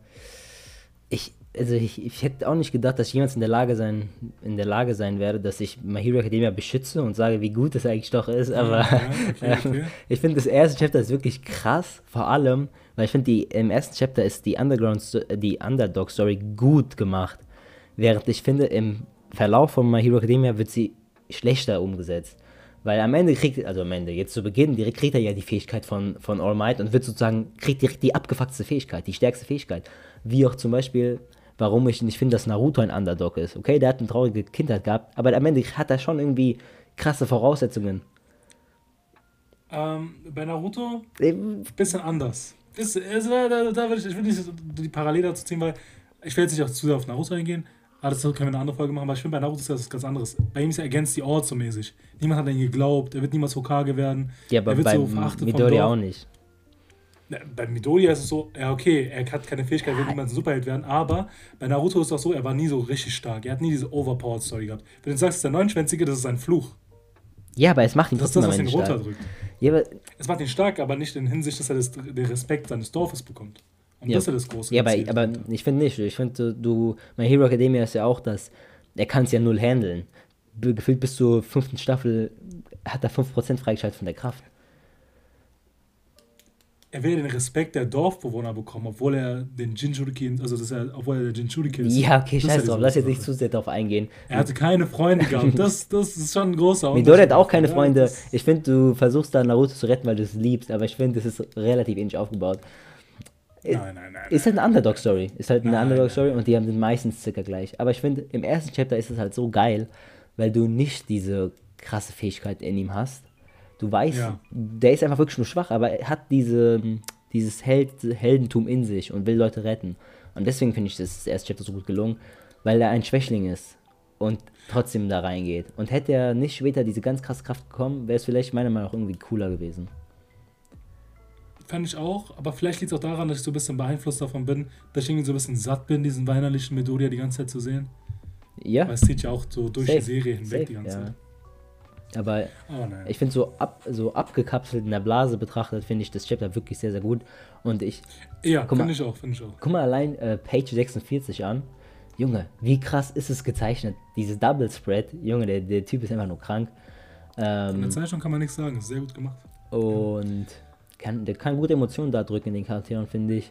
ich, also ich, ich hätte auch nicht gedacht, dass ich jemals in der Lage sein, in der Lage sein werde, dass ich My Hero Academia beschütze und sage, wie gut das eigentlich doch ist. Aber Ja, okay, [laughs] okay. ich finde das erste Chapter ist wirklich krass, vor allem, weil ich finde, im ersten Chapter ist die Underground, äh, die Underdog Story gut gemacht, während ich finde im Verlauf von My Hero Academia wird sie schlechter umgesetzt. Weil am Ende kriegt, also am Ende, jetzt zu Beginn, direkt kriegt er ja die Fähigkeit von, von All Might und wird sozusagen, kriegt direkt die abgefuckte Fähigkeit, die stärkste Fähigkeit. Wie auch zum Beispiel, warum ich nicht finde, dass Naruto ein Underdog ist. Okay, der hat eine traurige Kindheit gehabt, aber am Ende hat er schon irgendwie krasse Voraussetzungen. Ähm, bei Naruto Ähm, bisschen anders. Ist, ist, da, da, da will ich, ich will nicht die Parallele dazu ziehen, weil ich will jetzt nicht auch zu sehr auf Naruto eingehen. Aber das können wir eine andere Folge machen, aber ich finde bei Naruto ist das ganz anderes. Bei ihm ist er against the odds so mäßig. Niemand hat an ihn geglaubt, er wird niemals Hokage werden. Ja, aber er wird bei so verachtet Midori auch nicht. Bei Midoriya ist es so, ja okay, er hat keine Fähigkeit, wird niemals ein Superheld werden, aber bei Naruto ist es auch so, er war nie so richtig stark. Er hat nie diese Overpowered Story gehabt. Wenn du sagst, es ist der Neunschwänzige, das ist ein Fluch. Ja, aber es macht ihn Das ist trotzdem das, was am ihn Ende stark. runterdrückt. Ja, aber, Es macht ihn stark, aber nicht in Hinsicht, dass er das, den Respekt seines Dorfes bekommt. Und Ja. das ist das große ja, aber, aber ich finde nicht. Ich finde, du, My Hero Academia ist ja auch das, er kann es ja null handeln. Gefühlt bis zur fünften Staffel hat er 5% freigeschaltet von der Kraft. Er will den Respekt der Dorfbewohner bekommen, obwohl er den Jinchuriki, also dass er, obwohl er der Jinchuriki ist. Ja, okay, Das scheiß drauf. Lass jetzt nicht zu sehr darauf eingehen. Er hatte keine Freunde gehabt. [laughs] Das, das ist schon ein großer Midori hat auch keine Ja, Freunde. das- Ich finde, du versuchst da Naruto zu retten, weil du es liebst, aber ich finde, es ist relativ ähnlich aufgebaut. Nein, nein, nein. Ist halt eine Underdog-Story. Ist halt eine Underdog-Story und die haben sind meistens circa gleich. Aber ich finde, im ersten Chapter ist es halt so geil, weil du nicht diese krasse Fähigkeit in ihm hast. Du weißt, Ja. der ist einfach wirklich nur schwach, aber er hat diese, dieses Held, Heldentum in sich und will Leute retten. Und deswegen finde ich das erste Chapter so gut gelungen, weil er ein Schwächling ist und trotzdem da reingeht. Und hätte er nicht später diese ganz krasse Kraft bekommen, wäre es vielleicht meiner Meinung nach irgendwie cooler gewesen. Fand ich auch, aber vielleicht liegt es auch daran, dass ich so ein bisschen beeinflusst davon bin, dass ich irgendwie so ein bisschen satt bin, diesen weinerlichen Midoriya die ganze Zeit zu sehen. Ja, Weil es zieht ja auch so durch Safe, die Serie hinweg safe, die ganze ja. Zeit. Aber nein. Ich finde so, ab, so abgekapselt in der Blase betrachtet, finde ich das Chapter wirklich sehr, sehr gut. Und ich, ja, finde ich auch, finde ich auch. guck mal allein äh, Page 46 an. Junge, wie krass ist es gezeichnet? Dieses Double Spread, Junge, der, der Typ ist einfach nur krank. In der Ähm, Zeichnung kann man nichts sagen, ist sehr gut gemacht. und kann, der kann gute Emotionen da drücken in den Charakteren, finde ich.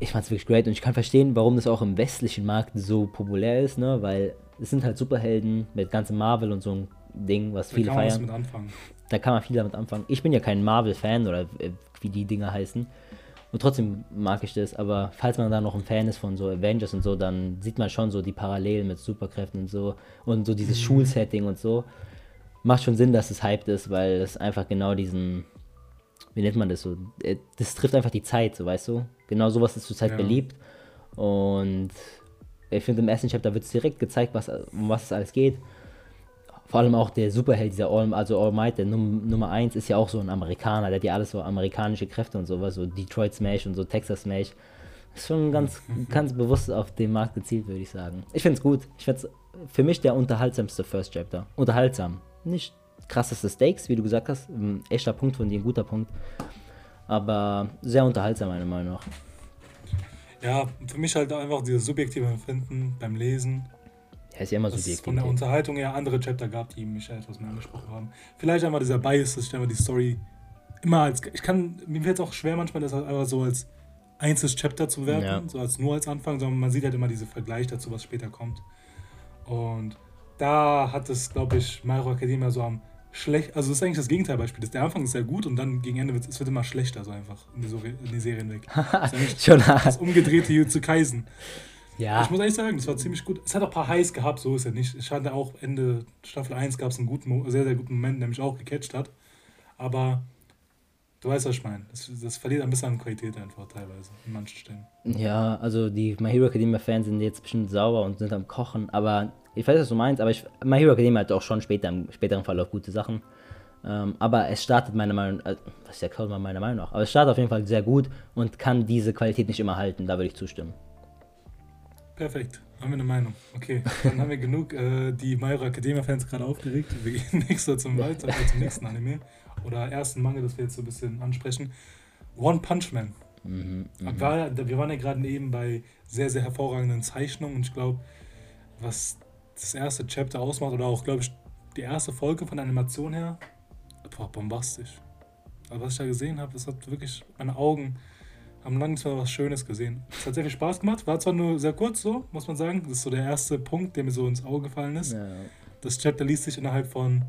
Ich fand's wirklich great und ich kann verstehen, warum das auch im westlichen Markt so populär ist, ne? Weil es sind halt Superhelden mit ganzem Marvel und so ein Ding, was Da viele kann man feiern. mit anfangen. da kann man viel damit anfangen. Ich bin ja kein Marvel-Fan oder äh, wie die Dinger heißen. Und trotzdem mag ich das, aber falls man da noch ein Fan ist von so Avengers und so, dann sieht man schon so die Parallelen mit Superkräften und so und so dieses mhm. Schulsetting und so. Macht schon Sinn, dass es hyped ist, weil es einfach genau diesen, wie nennt man das so? Äh, das trifft einfach die Zeit, so weißt du? Genau sowas ist zurzeit ja. beliebt. Und ich finde, im ersten Chapter wird es direkt gezeigt, was, um was es alles geht. Vor allem auch der Superheld, dieser All, also All Might, der Num Nummer 1, ist ja auch so ein Amerikaner, der hat ja alles so amerikanische Kräfte und sowas, so Detroit Smash und so Texas Smash. Ist schon ganz, [laughs] ganz bewusst auf den Markt gezielt, würde ich sagen. Ich finde es gut. Ich finde es für mich der unterhaltsamste First Chapter. Unterhaltsam. Nicht krasseste Stakes, wie du gesagt hast. Ein echter Punkt von dir, ein guter Punkt. Aber sehr unterhaltsam, meiner Meinung nach. Ja, für mich halt einfach dieses subjektive Empfinden beim Lesen. Ja, ist ja immer subjektiv. von der Unterhaltung her andere Chapter gab, die mich etwas mehr angesprochen haben. Vielleicht einfach dieser Bias, dass ich einfach die Story immer als. Ich kann. Mir fällt es auch schwer manchmal, das halt einfach so als einzelnes Chapter zu werten, ja. so als nur als Anfang, sondern man sieht halt immer diesen Vergleich dazu, was später kommt. Und da hat es, glaube ich, Hero Academia so am schlecht, also das ist eigentlich das Gegenteilbeispiel. Der Anfang ist sehr gut und dann gegen Ende wird es wird immer schlechter, so einfach in die, in die Serien weg. [laughs] Das ist Schon das umgedrehte Jutsu Kaisen. Ja. Ich muss ehrlich sagen, das war ziemlich gut. Es hat auch ein paar Highs gehabt, so ist ja nicht. Ich hatte auch Ende Staffel 1 gab es einen guten, sehr, sehr guten Moment, der mich auch gecatcht hat. Aber du weißt, was ich meine. Das, das verliert ein bisschen an Qualität einfach teilweise, in manchen Stellen. Ja, also die My Hero Academia Fans sind jetzt bestimmt sauer und sind am Kochen, aber ich weiß, was du meinst, aber ich, My Hero Academia hat auch schon später im späteren Verlauf gute Sachen. Ähm, aber es startet meiner Meinung nach, äh, was ist ja meiner Meinung nach, aber es startet auf jeden Fall sehr gut und kann diese Qualität nicht immer halten, da würde ich zustimmen. Perfekt, haben wir eine Meinung. Okay, dann haben wir genug äh, die My Hero Academia Fans gerade aufgeregt. Wir gehen [laughs] nächstes zum weiter, äh, zum nächsten Anime oder ersten Manga, das wir jetzt so ein bisschen ansprechen. One Punch Man. Mhm, mh. war, wir waren ja gerade eben bei sehr, sehr hervorragenden Zeichnungen und ich glaube, was das erste Chapter ausmacht oder auch, glaube ich, die erste Folge von der Animation her, war bombastisch. Aber was ich da gesehen habe, das hat wirklich, meine Augen haben lange mal was Schönes gesehen. Es hat sehr viel Spaß gemacht, war zwar nur sehr kurz so, muss man sagen. Das ist so der erste Punkt, der mir so ins Auge gefallen ist. Ja. Das Chapter liest sich innerhalb von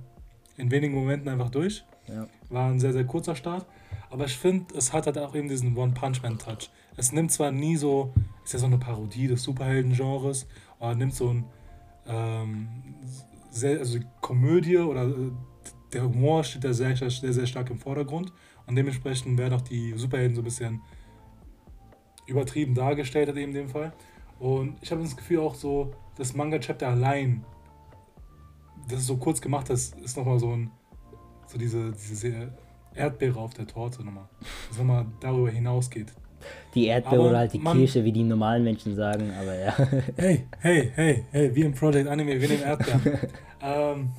in wenigen Momenten einfach durch. Ja. War ein sehr, sehr kurzer Start. Aber ich finde, es hat halt auch eben diesen One-Punch-Man-Touch. Es nimmt zwar nie so, ist ja so eine Parodie des Superhelden-Genres, aber nimmt so ein ähm, sehr, also Komödie oder äh, der Humor steht da sehr, sehr, sehr stark im Vordergrund und dementsprechend werden auch die Superhelden so ein bisschen übertrieben dargestellt hat in dem Fall. Und ich habe das Gefühl auch so, das Manga-Chapter allein, das ist so kurz gemacht, das ist nochmal so ein, so diese, diese Erdbeere auf der Torte nochmal, das nochmal darüber hinausgeht. Die Erdbeere aber oder halt die man, Kirsche, wie die normalen Menschen sagen, aber ja. [laughs] Hey, hey, hey, hey, wie im Project Anime, wir nehmen Erdbeeren. [laughs] ähm,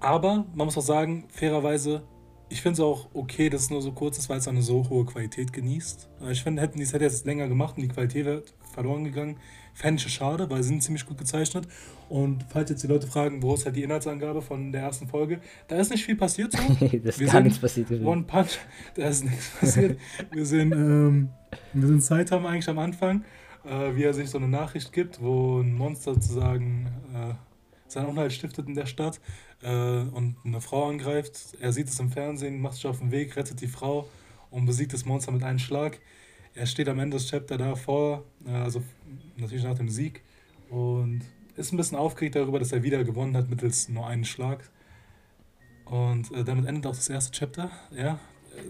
aber man muss auch sagen, fairerweise, ich finde es auch okay, dass es nur so kurz ist, weil es eine so hohe Qualität genießt. Ich finde, hätten die es jetzt länger gemacht und die Qualität wäre verloren gegangen, fände ich schade, weil sie sind ziemlich gut gezeichnet. Und falls jetzt die Leute fragen, wo ist halt die Inhaltsangabe von der ersten Folge, da ist nicht viel passiert so. [laughs] das ist wir gar nichts passiert. One Punch, da ist nichts passiert. wir sind, ähm, wir sind Zeit haben eigentlich am Anfang, äh, wie er sich so eine Nachricht gibt, wo ein Monster sozusagen äh, seinen Unheil stiftet in der Stadt äh, und eine Frau angreift. Er sieht es im Fernsehen, macht sich auf den Weg, rettet die Frau und besiegt das Monster mit einem Schlag. Er steht am Ende des Chapter davor, äh, also natürlich nach dem Sieg und ist ein bisschen aufgeregt darüber, dass er wieder gewonnen hat mittels nur einem Schlag. Und äh, damit endet auch das erste Chapter. Ja,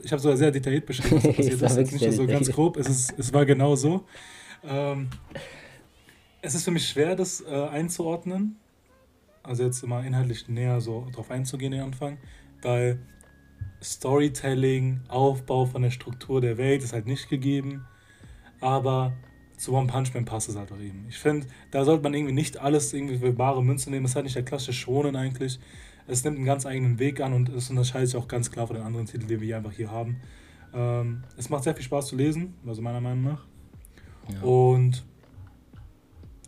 ich habe sogar sehr detailliert beschrieben, was [laughs] passiert ist. Nicht so ganz grob, es, ist, es war genau so. Ähm, es ist für mich schwer, das äh, einzuordnen. Also jetzt immer inhaltlich näher so drauf einzugehen, den Anfang. Weil Storytelling, Aufbau von der Struktur der Welt ist halt nicht gegeben. Aber zu One Punch Man passt es halt auch eben. Ich finde, da sollte man irgendwie nicht alles irgendwie für bare Münze nehmen. Das ist halt nicht der klassische Schonen eigentlich. Es nimmt einen ganz eigenen Weg an und es unterscheidet sich auch ganz klar von den anderen Titeln, die wir hier einfach hier haben. Ähm, es macht sehr viel Spaß zu lesen, also meiner Meinung nach. Ja. Und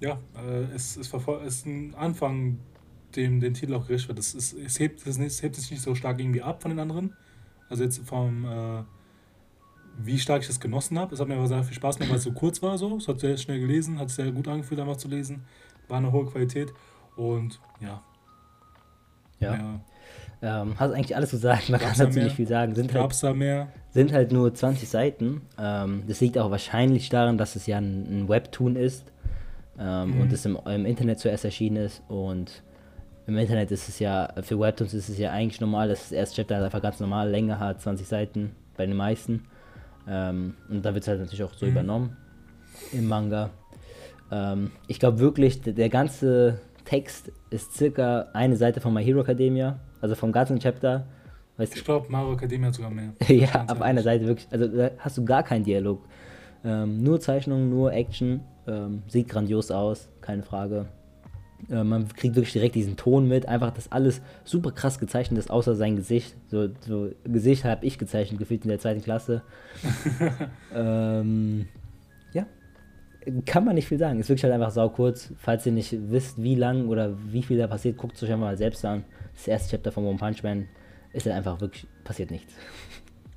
ja, äh, es, es, es ist ein Anfang, dem den Titel auch gerecht wird. Es, es, es, hebt, es, es hebt sich nicht so stark irgendwie ab von den anderen. Also jetzt vom, äh, wie stark ich das genossen habe. Es hat mir aber sehr viel Spaß gemacht, weil es so kurz war. So. Es hat sehr schnell gelesen, hat sehr gut angefühlt, einfach zu lesen. War eine hohe Qualität. Und ja. Ja. ja. Ähm, hast eigentlich alles gesagt, man Gab's kann da dazu nicht viel sagen. Sind halt, Gab's da mehr? sind halt nur 20 Seiten. Ähm, das liegt auch wahrscheinlich daran, dass es ja ein, ein Webtoon ist ähm, Mhm. und es im, im Internet zuerst erschienen ist. Und im Internet ist es ja, für Webtoons ist es ja eigentlich normal, dass das erste Chapter halt einfach ganz normal Länge hat, 20 Seiten bei den meisten. Ähm, und da wird es halt natürlich auch so Mhm. übernommen im Manga. Ähm, ich glaube wirklich, der, der ganze Text ist circa eine Seite von My Hero Academia, also vom ganzen Chapter. Weißt Ich glaube, Mario Academia hat sogar mehr. [laughs] ja, ehrlich. einer Seite wirklich, also da hast du gar keinen Dialog. Ähm, nur Zeichnungen, nur Action, ähm, sieht grandios aus, keine Frage. Äh, man kriegt wirklich direkt diesen Ton mit, einfach, dass alles super krass gezeichnet ist, außer sein Gesicht. So, so Gesicht habe ich gezeichnet, gefühlt in der zweiten Klasse. [laughs] ähm, ja, kann man nicht viel sagen. Ist wirklich halt einfach sau kurz. Falls ihr nicht wisst, wie lang oder wie viel da passiert, guckt es euch einfach mal selbst an. Das erste Chapter von One Punch Man ist halt einfach wirklich, passiert nichts.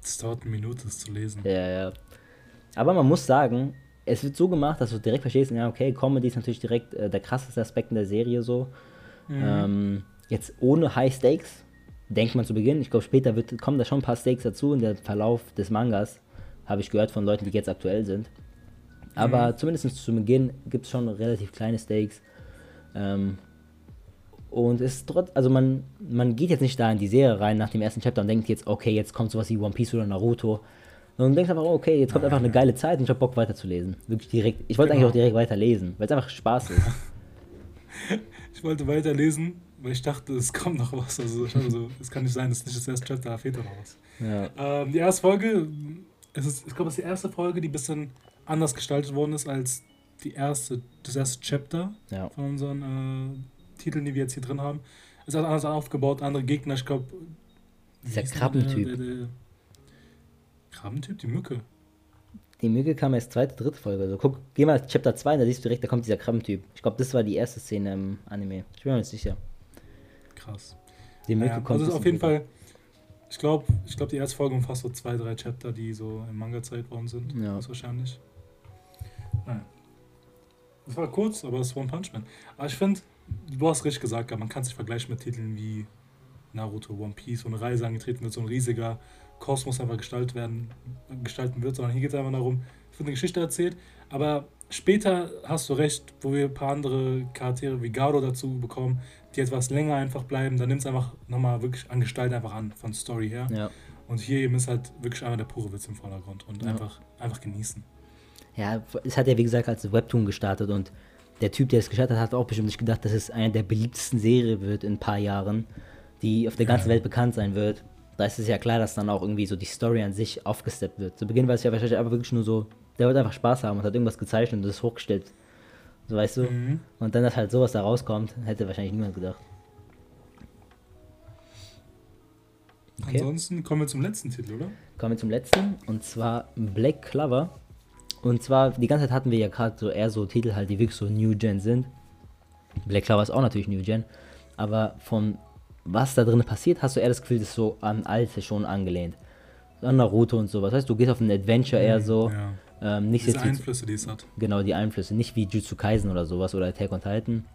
Es dauert eine Minute, es zu lesen. Ja, ja. Aber man muss sagen, es wird so gemacht, dass du direkt verstehst, ja, okay, Comedy ist natürlich direkt äh, der krasseste Aspekt in der Serie so. Mhm. Ähm, jetzt ohne High Stakes, denkt man zu Beginn. Ich glaube, später wird, kommen da schon ein paar Stakes dazu in der Verlauf des Mangas. Habe ich gehört von Leuten, die jetzt aktuell sind. Aber zumindest zu Beginn gibt es schon relativ kleine Stakes. Ähm, und es ist trotz, also man, man geht jetzt nicht da in die Serie rein nach dem ersten Chapter und denkt jetzt, okay, jetzt kommt sowas wie One Piece oder Naruto. Und man denkt einfach, oh, okay, jetzt kommt einfach eine geile Zeit und ich habe Bock weiterzulesen. Wirklich direkt. Ich wollte Genau. eigentlich auch direkt weiterlesen, weil es einfach Spaß ist. [laughs] Ich wollte weiterlesen, weil ich dachte, es kommt noch was. Also, also es kann nicht sein, das ist nicht das erste Chapter, da fehlt noch was. ja. Ähm, die erste Folge, es ist, ich glaube, es ist die erste Folge, die ein bisschen anders gestaltet worden ist als die erste, das erste Chapter ja. von unseren äh, Titeln, die wir jetzt hier drin haben. Es ist anders aufgebaut, andere Gegner, ich glaube. Dieser Krabbentyp. Der, der, der Krabbentyp, die Mücke. Die Mücke kam erst zweite, dritte Folge. Also guck, geh mal Chapter 2, da siehst du direkt, da kommt dieser Krabbentyp. Ich glaube, das war die erste Szene im Anime. Ich bin mir nicht sicher. Krass. Die Mücke Naja, kommt. also ein auf jeden bisschen Fall, ich glaube, ich glaub, die erste Folge umfasst so zwei, drei Chapter, die so im Manga Zeit worden sind. Ja. Das wahrscheinlich. Naja. Das war kurz, aber es war One Punch Man. Aber ich finde, du hast richtig gesagt, man kann sich vergleichen mit Titeln wie Naruto, One Piece, wo eine Reise angetreten wird, so ein riesiger Kosmos einfach gestaltet werden, gestalten wird, sondern hier geht es einfach darum, es wird eine Geschichte erzählt, aber später hast du recht, wo wir ein paar andere Charaktere wie Garo dazu bekommen, die etwas länger einfach bleiben, dann nimmt es einfach nochmal wirklich an Gestalt einfach an, von Story her. Ja. Und hier eben ist halt wirklich einfach der pure Witz im Vordergrund und Ja. einfach, einfach genießen. Ja, es hat ja wie gesagt als Webtoon gestartet und der Typ, der es gestartet hat, hat auch bestimmt nicht gedacht, dass es eine der beliebtesten Serien wird in ein paar Jahren, die auf der ganzen Ja. Welt bekannt sein wird. Da ist es ja klar, dass dann auch irgendwie so die Story an sich aufgesteppt wird. Zu Beginn war es ja wahrscheinlich einfach wirklich nur so, der wollte einfach Spaß haben und hat irgendwas gezeichnet und das hochgestellt. So weißt du? Mhm. Und dann, dass halt sowas da rauskommt, hätte wahrscheinlich niemand gedacht. Okay. Ansonsten kommen wir zum letzten Titel, oder? Kommen wir zum letzten und zwar Black Clover. Und zwar, die ganze Zeit hatten wir ja gerade so eher so Titel halt, die wirklich so New Gen sind. Black Clover ist auch natürlich New Gen. Aber von was da drin passiert, hast du eher das Gefühl, das ist so an alte schon angelehnt. An Naruto und sowas. Heißt, du gehst auf ein Adventure eher so. Ja. Ähm, nicht Diese jetzt Einflüsse, die es hat. genau die Einflüsse, nicht wie Jutsu Kaisen oder sowas oder Attack on Titan.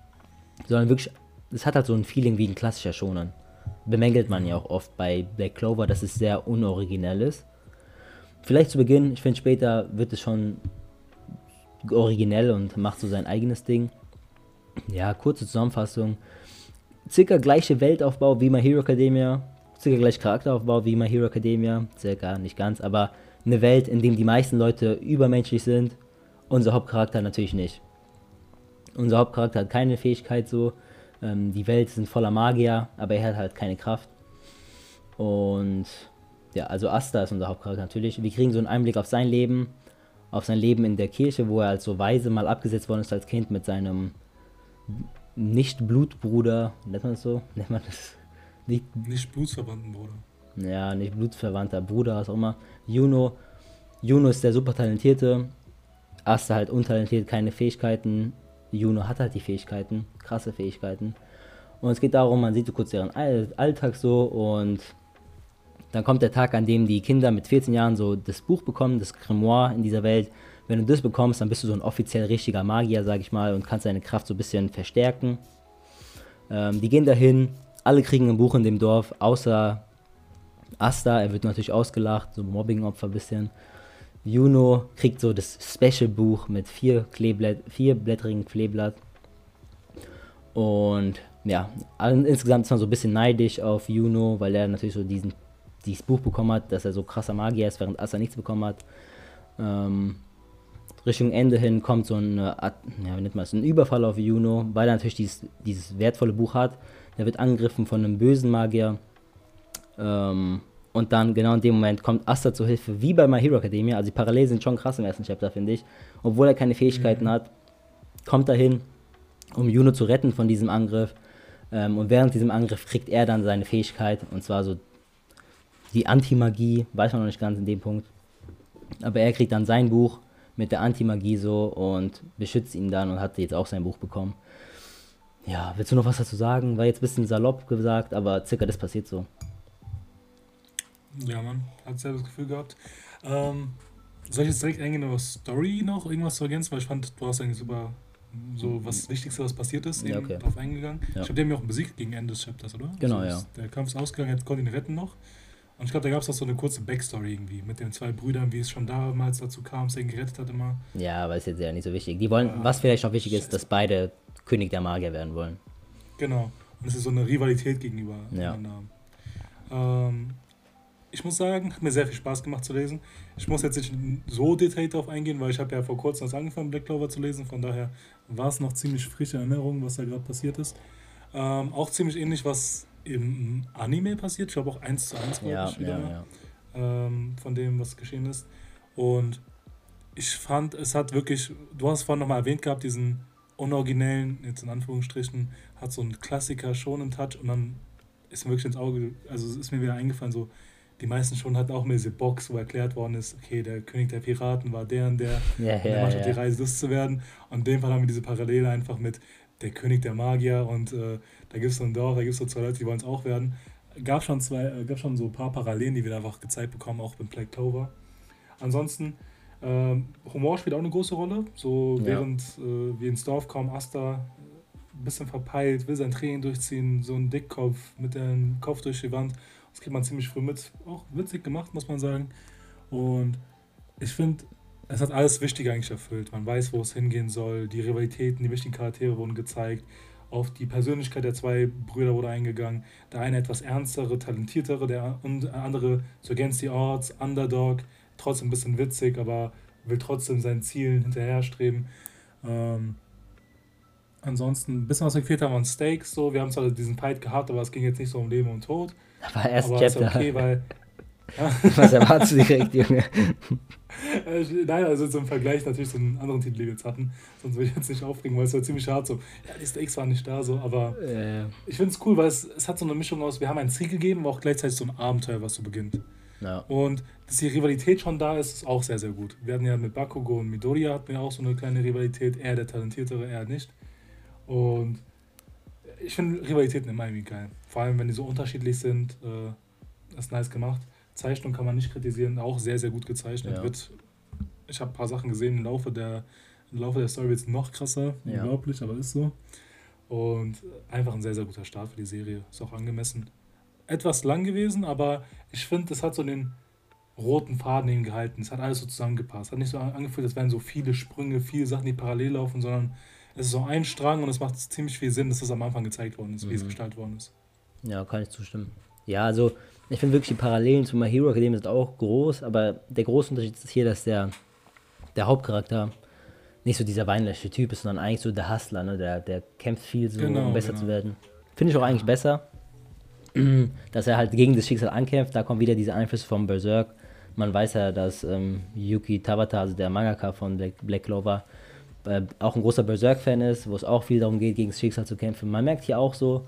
Sondern wirklich, es hat halt so ein Feeling wie ein klassischer Shonen. Bemängelt man ja auch oft bei Black Clover, dass es sehr unoriginell ist. Vielleicht zu Beginn, ich finde später wird es schon originell und macht so sein eigenes Ding. Ja, kurze Zusammenfassung. Circa gleiche Weltaufbau wie My Hero Academia. Circa gleich Charakteraufbau wie My Hero Academia. Circa, nicht ganz, aber eine Welt, in dem die meisten Leute übermenschlich sind. Unser Hauptcharakter natürlich nicht. Unser Hauptcharakter hat keine Fähigkeit so. Ähm, die Welt sind voller Magier, aber er hat halt keine Kraft. Und ja, also Asta ist unser Hauptcharakter natürlich. Wir kriegen so einen Einblick auf sein Leben, auf sein Leben in der Kirche, wo er als so weise mal abgesetzt worden ist als Kind mit seinem Nicht-Blutbruder, nennt man das so? [laughs] Nennt man das? Nicht, Nicht blutsverwandten, Bruder. ja, nicht blutsverwandter Bruder, was auch immer. Juno. Juno ist der super talentierte. Asta halt untalentiert, keine Fähigkeiten. Juno hat halt die Fähigkeiten, krasse Fähigkeiten. Und es geht darum, man sieht so kurz All Alltag so und dann kommt der Tag, an dem die Kinder mit 14 Jahren so das Buch bekommen, das Grimoire in dieser Welt. Wenn du das bekommst, dann bist du so ein offiziell richtiger Magier, sag ich mal, und kannst deine Kraft so ein bisschen verstärken. Ähm, die gehen dahin alle kriegen ein Buch in dem Dorf, außer Asta, er wird natürlich ausgelacht, so Mobbingopfer ein bisschen. Juno kriegt so das Special-Buch mit vier, Kleeblatt, vier blättrigen Kleeblatt. Und ja, insgesamt ist man so ein bisschen neidisch auf Juno, weil er natürlich so diesen, dieses Buch bekommen hat, dass er so krasser Magier ist, während Asa nichts bekommen hat. Ähm, Richtung Ende hin kommt so ein, ja, wie nennt man es, ein Überfall auf Juno, weil er natürlich dieses, dieses wertvolle Buch hat. Er wird angegriffen von einem bösen Magier. Ähm, und dann genau in dem Moment kommt Asta zur Hilfe, wie bei My Hero Academia. Also die Parallelen sind schon krass im ersten Chapter, finde ich. Obwohl er keine Fähigkeiten mhm. hat, kommt er hin, um Juno zu retten von diesem Angriff. Ähm, und während diesem Angriff kriegt er dann seine Fähigkeit. Und zwar so die Anti-Magie, weiß man noch nicht ganz in dem Punkt. Aber er kriegt dann sein Buch mit der Anti-Magie so und beschützt ihn dann und hat jetzt auch sein Buch bekommen. Ja, willst du noch was dazu sagen? War jetzt ein bisschen salopp gesagt, aber circa das passiert so. Ja, man, hat selber das Gefühl gehabt. Ähm, soll ich jetzt direkt eingehen über Story noch, irgendwas zu ergänzen? Weil ich fand, du hast eigentlich super so was Wichtigste, was passiert ist, ja, okay. drauf eingegangen. Ja. Ich die haben ja auch besiegt gegen Ende des Chapters, oder? Genau, also, ja. Der Kampf ist ausgegangen, jetzt konnte ihn retten noch. Und ich glaube, da gab es auch so eine kurze Backstory irgendwie mit den zwei Brüdern, wie es schon damals dazu kam, er ihn gerettet hat immer. Ja, aber ist jetzt ja nicht so wichtig. Die wollen, ja, was vielleicht auch wichtig ist, dass beide König der Magier werden wollen. Genau. Und es ist so eine Rivalität gegenüber. Ja. Ähm, ich muss sagen, hat mir sehr viel Spaß gemacht zu lesen. Ich muss jetzt nicht so detailliert darauf eingehen, weil ich habe ja vor kurzem erst angefangen, Black Clover zu lesen. Von daher war es noch ziemlich frische Erinnerung, was da gerade passiert ist. Ähm, auch ziemlich ähnlich, was im Anime passiert. Ich glaube auch eins zu eins, ja, ich, wieder, ja, ja. Ähm, von dem, was geschehen ist. Und ich fand, es hat wirklich, du hast vorhin nochmal erwähnt gehabt, diesen unoriginellen, jetzt in Anführungsstrichen, hat so einen Klassiker schon im Touch und dann ist mir wirklich ins Auge, also ist mir wieder eingefallen, so die meisten schon hatten auch mehr diese Box, wo erklärt worden ist, okay, der König der Piraten war der und der, [laughs] ja, und der macht ja. die Reise, das zu werden. Und in dem Fall haben wir diese Parallele einfach mit der König der Magier und äh, da gibt es so ein Dorf, da gibt es so zwei Leute, die wollen es auch werden. Gab schon zwei, äh, gab schon so ein paar Parallelen, die wir einfach gezeigt bekommen, auch mit Black Clover. Ansonsten, äh, Humor spielt auch eine große Rolle. So ja. während äh, wir ins Dorf kommen, Asta ein bisschen verpeilt, will sein Training durchziehen, so ein Dickkopf mit dem Kopf durch die Wand das kriegt man ziemlich früh mit. Auch witzig gemacht, muss man sagen. Und ich finde, es hat alles Wichtige eigentlich erfüllt. Man weiß, wo es hingehen soll. Die Rivalitäten, die wichtigen Charaktere wurden gezeigt. Auf die Persönlichkeit der zwei Brüder wurde eingegangen. Der eine etwas ernstere, talentiertere, der andere so against the odds, Underdog, trotzdem ein bisschen witzig, aber will trotzdem seinen Zielen hinterher streben. Ähm, ansonsten, ein bisschen was gefehlt haben an Stakes. So. Wir haben zwar diesen Fight gehabt, aber es ging jetzt nicht so um Leben und Tod. War erst aber Chapter. Ist okay, weil. [laughs] Was erwartest du direkt, Junge? Äh, nein, also zum Vergleich natürlich zu den anderen Titeln, die wir jetzt hatten. Sonst würde ich jetzt nicht aufregen, weil es war ziemlich hart so. Ja, die Stakes waren nicht da, so, aber äh. ich finde es cool, weil es, es hat so eine Mischung aus, wir haben ein Ziel gegeben, aber auch gleichzeitig so ein Abenteuer, was so beginnt. Ja. Und dass die Rivalität schon da ist, ist auch sehr, sehr gut. Wir hatten ja mit Bakugo und Midoriya hatten wir auch so eine kleine Rivalität. Er der Talentiertere, er nicht. Und ich finde Rivalitäten immer irgendwie geil. Vor allem, wenn die so unterschiedlich sind, äh, ist nice gemacht. Zeichnung kann man nicht kritisieren, auch sehr, sehr gut gezeichnet. Ja. Wird, ich habe ein paar Sachen gesehen im Laufe der, im Laufe der Story wird es noch krasser, ja. unglaublich, aber ist so. Und einfach ein sehr, sehr guter Start für die Serie. Ist auch angemessen. Etwas lang gewesen, aber ich finde, es hat so den roten Faden eben gehalten. Es hat alles so zusammengepasst. Hat nicht so angefühlt, als wären so viele Sprünge, viele Sachen, die parallel laufen, sondern es ist so ein Strang und es macht ziemlich viel Sinn, dass das am Anfang gezeigt worden ist, mhm. wie es mhm. gestaltet worden ist. Ja, kann ich zustimmen. Ja, also ich finde wirklich die Parallelen zu My Hero Academia sind auch groß, aber der große Unterschied ist hier, dass der, der Hauptcharakter nicht so dieser weinläsche Typ ist, sondern eigentlich so der Hustler, ne? der, der kämpft viel so, genau, um besser genau. zu werden. Finde ich auch eigentlich besser, [clears throat] dass er halt gegen das Schicksal ankämpft. Da kommen wieder diese Einflüsse vom Berserk. Man weiß ja, dass ähm, Yuki Tabata, also der Mangaka von Black, Black Clover, äh, auch ein großer Berserk-Fan ist, wo es auch viel darum geht, gegen das Schicksal zu kämpfen. Man merkt hier auch so,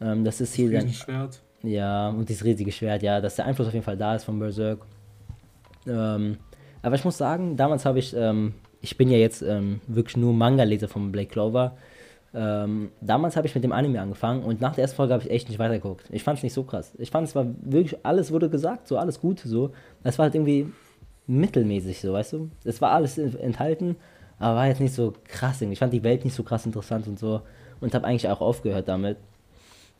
ähm, das ist hier. Das Schwert. Ja, und dieses riesige Schwert, ja, dass der Einfluss auf jeden Fall da ist von Berserk. Ähm, aber ich muss sagen, damals habe ich, ähm, ich bin ja jetzt ähm, wirklich nur Manga-Leser von Black Clover. Ähm, damals habe ich mit dem Anime angefangen und nach der ersten Folge habe ich echt nicht weitergeguckt. Ich fand es nicht so krass. Ich fand es war wirklich, alles wurde gesagt, so alles gut, so. Das war halt irgendwie mittelmäßig, so, weißt du? Es war alles enthalten, aber war jetzt nicht so krass. Ich fand die Welt nicht so krass interessant und so und habe eigentlich auch aufgehört damit.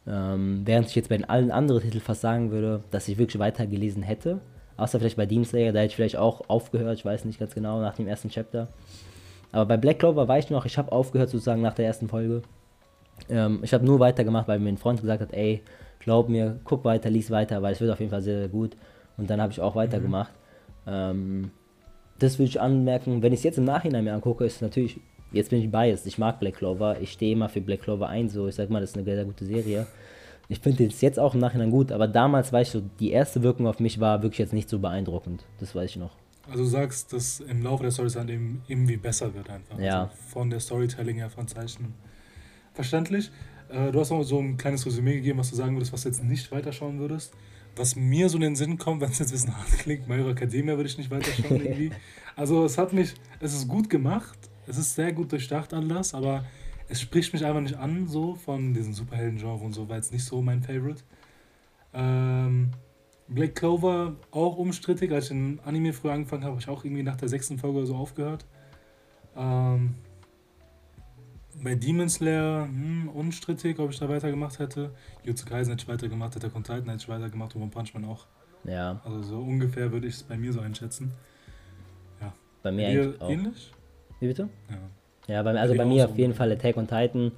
Ähm, während ich jetzt bei den allen anderen Titeln fast sagen würde, dass ich wirklich weitergelesen hätte. Außer vielleicht bei Demon Slayer, da hätte ich vielleicht auch aufgehört, ich weiß nicht ganz genau, nach dem ersten Chapter. Aber bei Black Clover weiß ich noch, ich habe aufgehört sozusagen nach der ersten Folge. Ähm, ich habe nur weitergemacht, weil mir ein Freund gesagt hat, ey, glaub mir, guck weiter, lies weiter, weil es wird auf jeden Fall sehr, sehr gut. Und dann habe ich auch weitergemacht. Mhm. Ähm, das würde ich anmerken, wenn ich es jetzt im Nachhinein mir angucke, ist natürlich, jetzt bin ich biased, ich mag Black Clover, ich stehe immer für Black Clover ein, so, ich sag mal, das ist eine sehr, gute Serie. Ich finde es jetzt auch im Nachhinein gut, aber damals war ich so, die erste Wirkung auf mich war wirklich jetzt nicht so beeindruckend, das weiß ich noch. Also du sagst, dass im Laufe der Story dann eben irgendwie besser wird einfach. Ja. Also von der Storytelling her, von Zeichen. Verständlich. Äh, du hast noch so ein kleines Resümee gegeben, was du sagen würdest, was du jetzt nicht weiterschauen würdest. Was mir so in den Sinn kommt, [laughs] wenn es jetzt ein bisschen hart klingt, My Hero Academia würde ich nicht weiterschauen [laughs] irgendwie. Also es hat mich, es ist gut gemacht, es ist sehr gut durchdacht alles, aber es spricht mich einfach nicht an, so von diesen Superhelden-Genre und so, weil es nicht so mein Favorite. Ähm, Black Clover auch umstrittig. Als ich den Anime früher angefangen habe, habe ich auch irgendwie nach der sechsten Folge oder so aufgehört. Ähm, bei Demon Slayer hm, unstrittig, ob ich da weitergemacht hätte. Jutsu Kaisen hätte ich weitergemacht, hätte Titan hätte ich weitergemacht und One Punch Man auch. Ja. Also so ungefähr würde ich es bei mir so einschätzen. Ja. Bei mir eigentlich auch. ähnlich? Wie bitte? Ja. Ja, bei, also bei, bei mir auf jeden Fall Attack on Titan.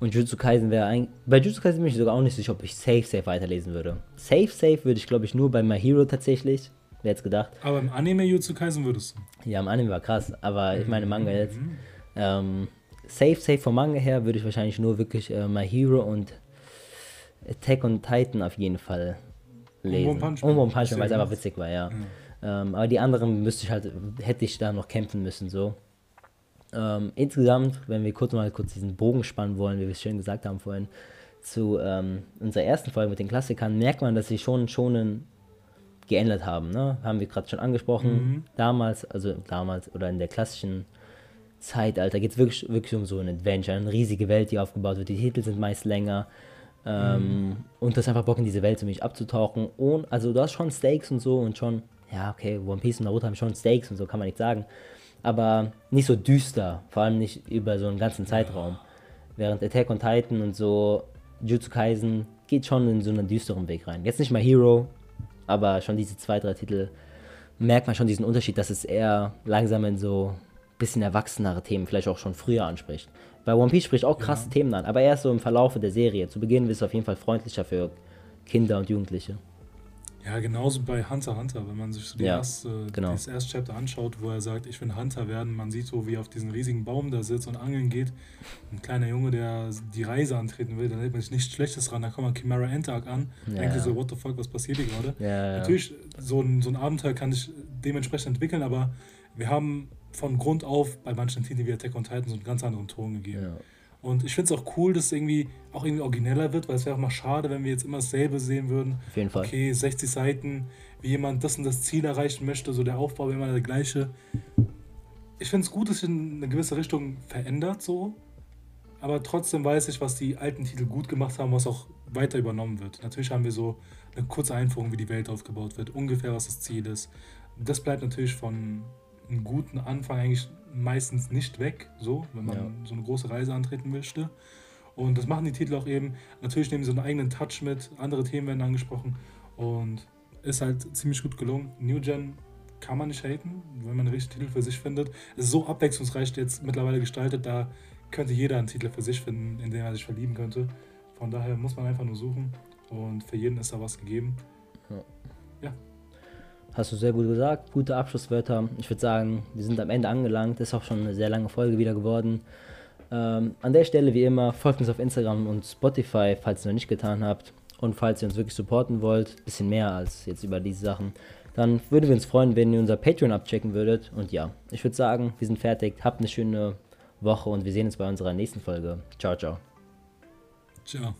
Und Jutsu Kaisen wäre eigentlich. Bei Jutsu Kaisen bin ich sogar auch nicht sicher, ob ich Safe Safe weiterlesen würde. Safe Safe würde ich, glaube ich, nur bei My Hero tatsächlich. Wer hätte gedacht? Aber im Anime Jutsu Kaisen würdest du. Ja, im Anime war krass, aber ich meine Manga jetzt. Mhm. Ähm, safe Safe vom Manga her würde ich wahrscheinlich nur wirklich äh, My Hero und Attack on Titan auf jeden Fall lesen. Und One Punch Man, Punch Man weil es einfach witzig war, ja. ja. Ähm, aber die anderen müsste ich halt, hätte ich da noch kämpfen müssen, so. Ähm, insgesamt, wenn wir kurz mal kurz diesen Bogen spannen wollen, wie wir es schön gesagt haben vorhin, zu ähm, unserer ersten Folge mit den Klassikern, merkt man, dass sie schon schon geändert haben. Ne? Haben wir gerade schon angesprochen. Mhm. Damals, also damals oder in der klassischen Zeitalter geht es wirklich, wirklich um so ein Adventure, eine riesige Welt, die aufgebaut wird. Die Titel sind meist länger. Ähm, mhm. Und das einfach Bock in diese Welt für mich abzutauchen. Und, also du hast schon Stakes und so und schon, ja, okay, One Piece und Naruto haben schon Stakes und so, kann man nicht sagen aber nicht so düster, vor allem nicht über so einen ganzen Zeitraum. Während Attack on Titan und so Jutsu Kaisen geht schon in so einen düsteren Weg rein. Jetzt nicht mal Hero, aber schon diese zwei, drei Titel merkt man schon diesen Unterschied, dass es eher langsam in so ein bisschen erwachsenere Themen vielleicht auch schon früher anspricht. Bei One Piece spricht auch krasse ja. Themen an, aber erst so im Verlauf der Serie. Zu Beginn ist es auf jeden Fall freundlicher für Kinder und Jugendliche. Ja, genauso bei Hunter Hunter, wenn man sich so die ja, erste, genau. das erste Chapter anschaut, wo er sagt, ich will Hunter werden, man sieht so, wie er auf diesen riesigen Baum da sitzt und angeln geht. Ein kleiner Junge, der die Reise antreten will, da hält man sich nichts Schlechtes ran, da kommt man Chimera Entark an, ja. denkt so, what the fuck, was passiert hier gerade? Ja, Natürlich, so ein, so ein Abenteuer kann sich dementsprechend entwickeln, aber wir haben von Grund auf bei manchen Titeln wie Attack on Titan so einen ganz anderen Ton gegeben. Und ich finde es auch cool, dass es irgendwie auch irgendwie origineller wird, weil es wäre auch mal schade, wenn wir jetzt immer dasselbe sehen würden. Auf jeden Fall. Okay, 60 Seiten, wie jemand das und das Ziel erreichen möchte, so der Aufbau wäre immer der gleiche. Ich finde es gut, dass sich in eine gewisse Richtung verändert, so. Aber trotzdem weiß ich, was die alten Titel gut gemacht haben, was auch weiter übernommen wird. Natürlich haben wir so eine kurze Einführung, wie die Welt aufgebaut wird, ungefähr was das Ziel ist. Das bleibt natürlich von einem guten Anfang eigentlich meistens nicht weg, so, wenn man ja. so eine große Reise antreten möchte. Und das machen die Titel auch eben. Natürlich nehmen sie so einen eigenen Touch mit, andere Themen werden angesprochen und ist halt ziemlich gut gelungen. New Gen kann man nicht haten, wenn man einen richtigen Titel für sich findet. Es ist so abwechslungsreich jetzt mittlerweile gestaltet, da könnte jeder einen Titel für sich finden, in den er sich verlieben könnte. Von daher muss man einfach nur suchen und für jeden ist da was gegeben. Ja. Hast du sehr gut gesagt. Gute Abschlusswörter. Ich würde sagen, wir sind am Ende angelangt. Ist auch schon eine sehr lange Folge wieder geworden. Ähm, an der Stelle, wie immer, folgt uns auf Instagram und Spotify, falls ihr noch nicht getan habt. Und falls ihr uns wirklich supporten wollt, bisschen mehr als jetzt über diese Sachen, dann würden wir uns freuen, wenn ihr unser Patreon abchecken würdet. Und ja, ich würde sagen, wir sind fertig. Habt eine schöne Woche und wir sehen uns bei unserer nächsten Folge. Ciao, ciao. Ciao.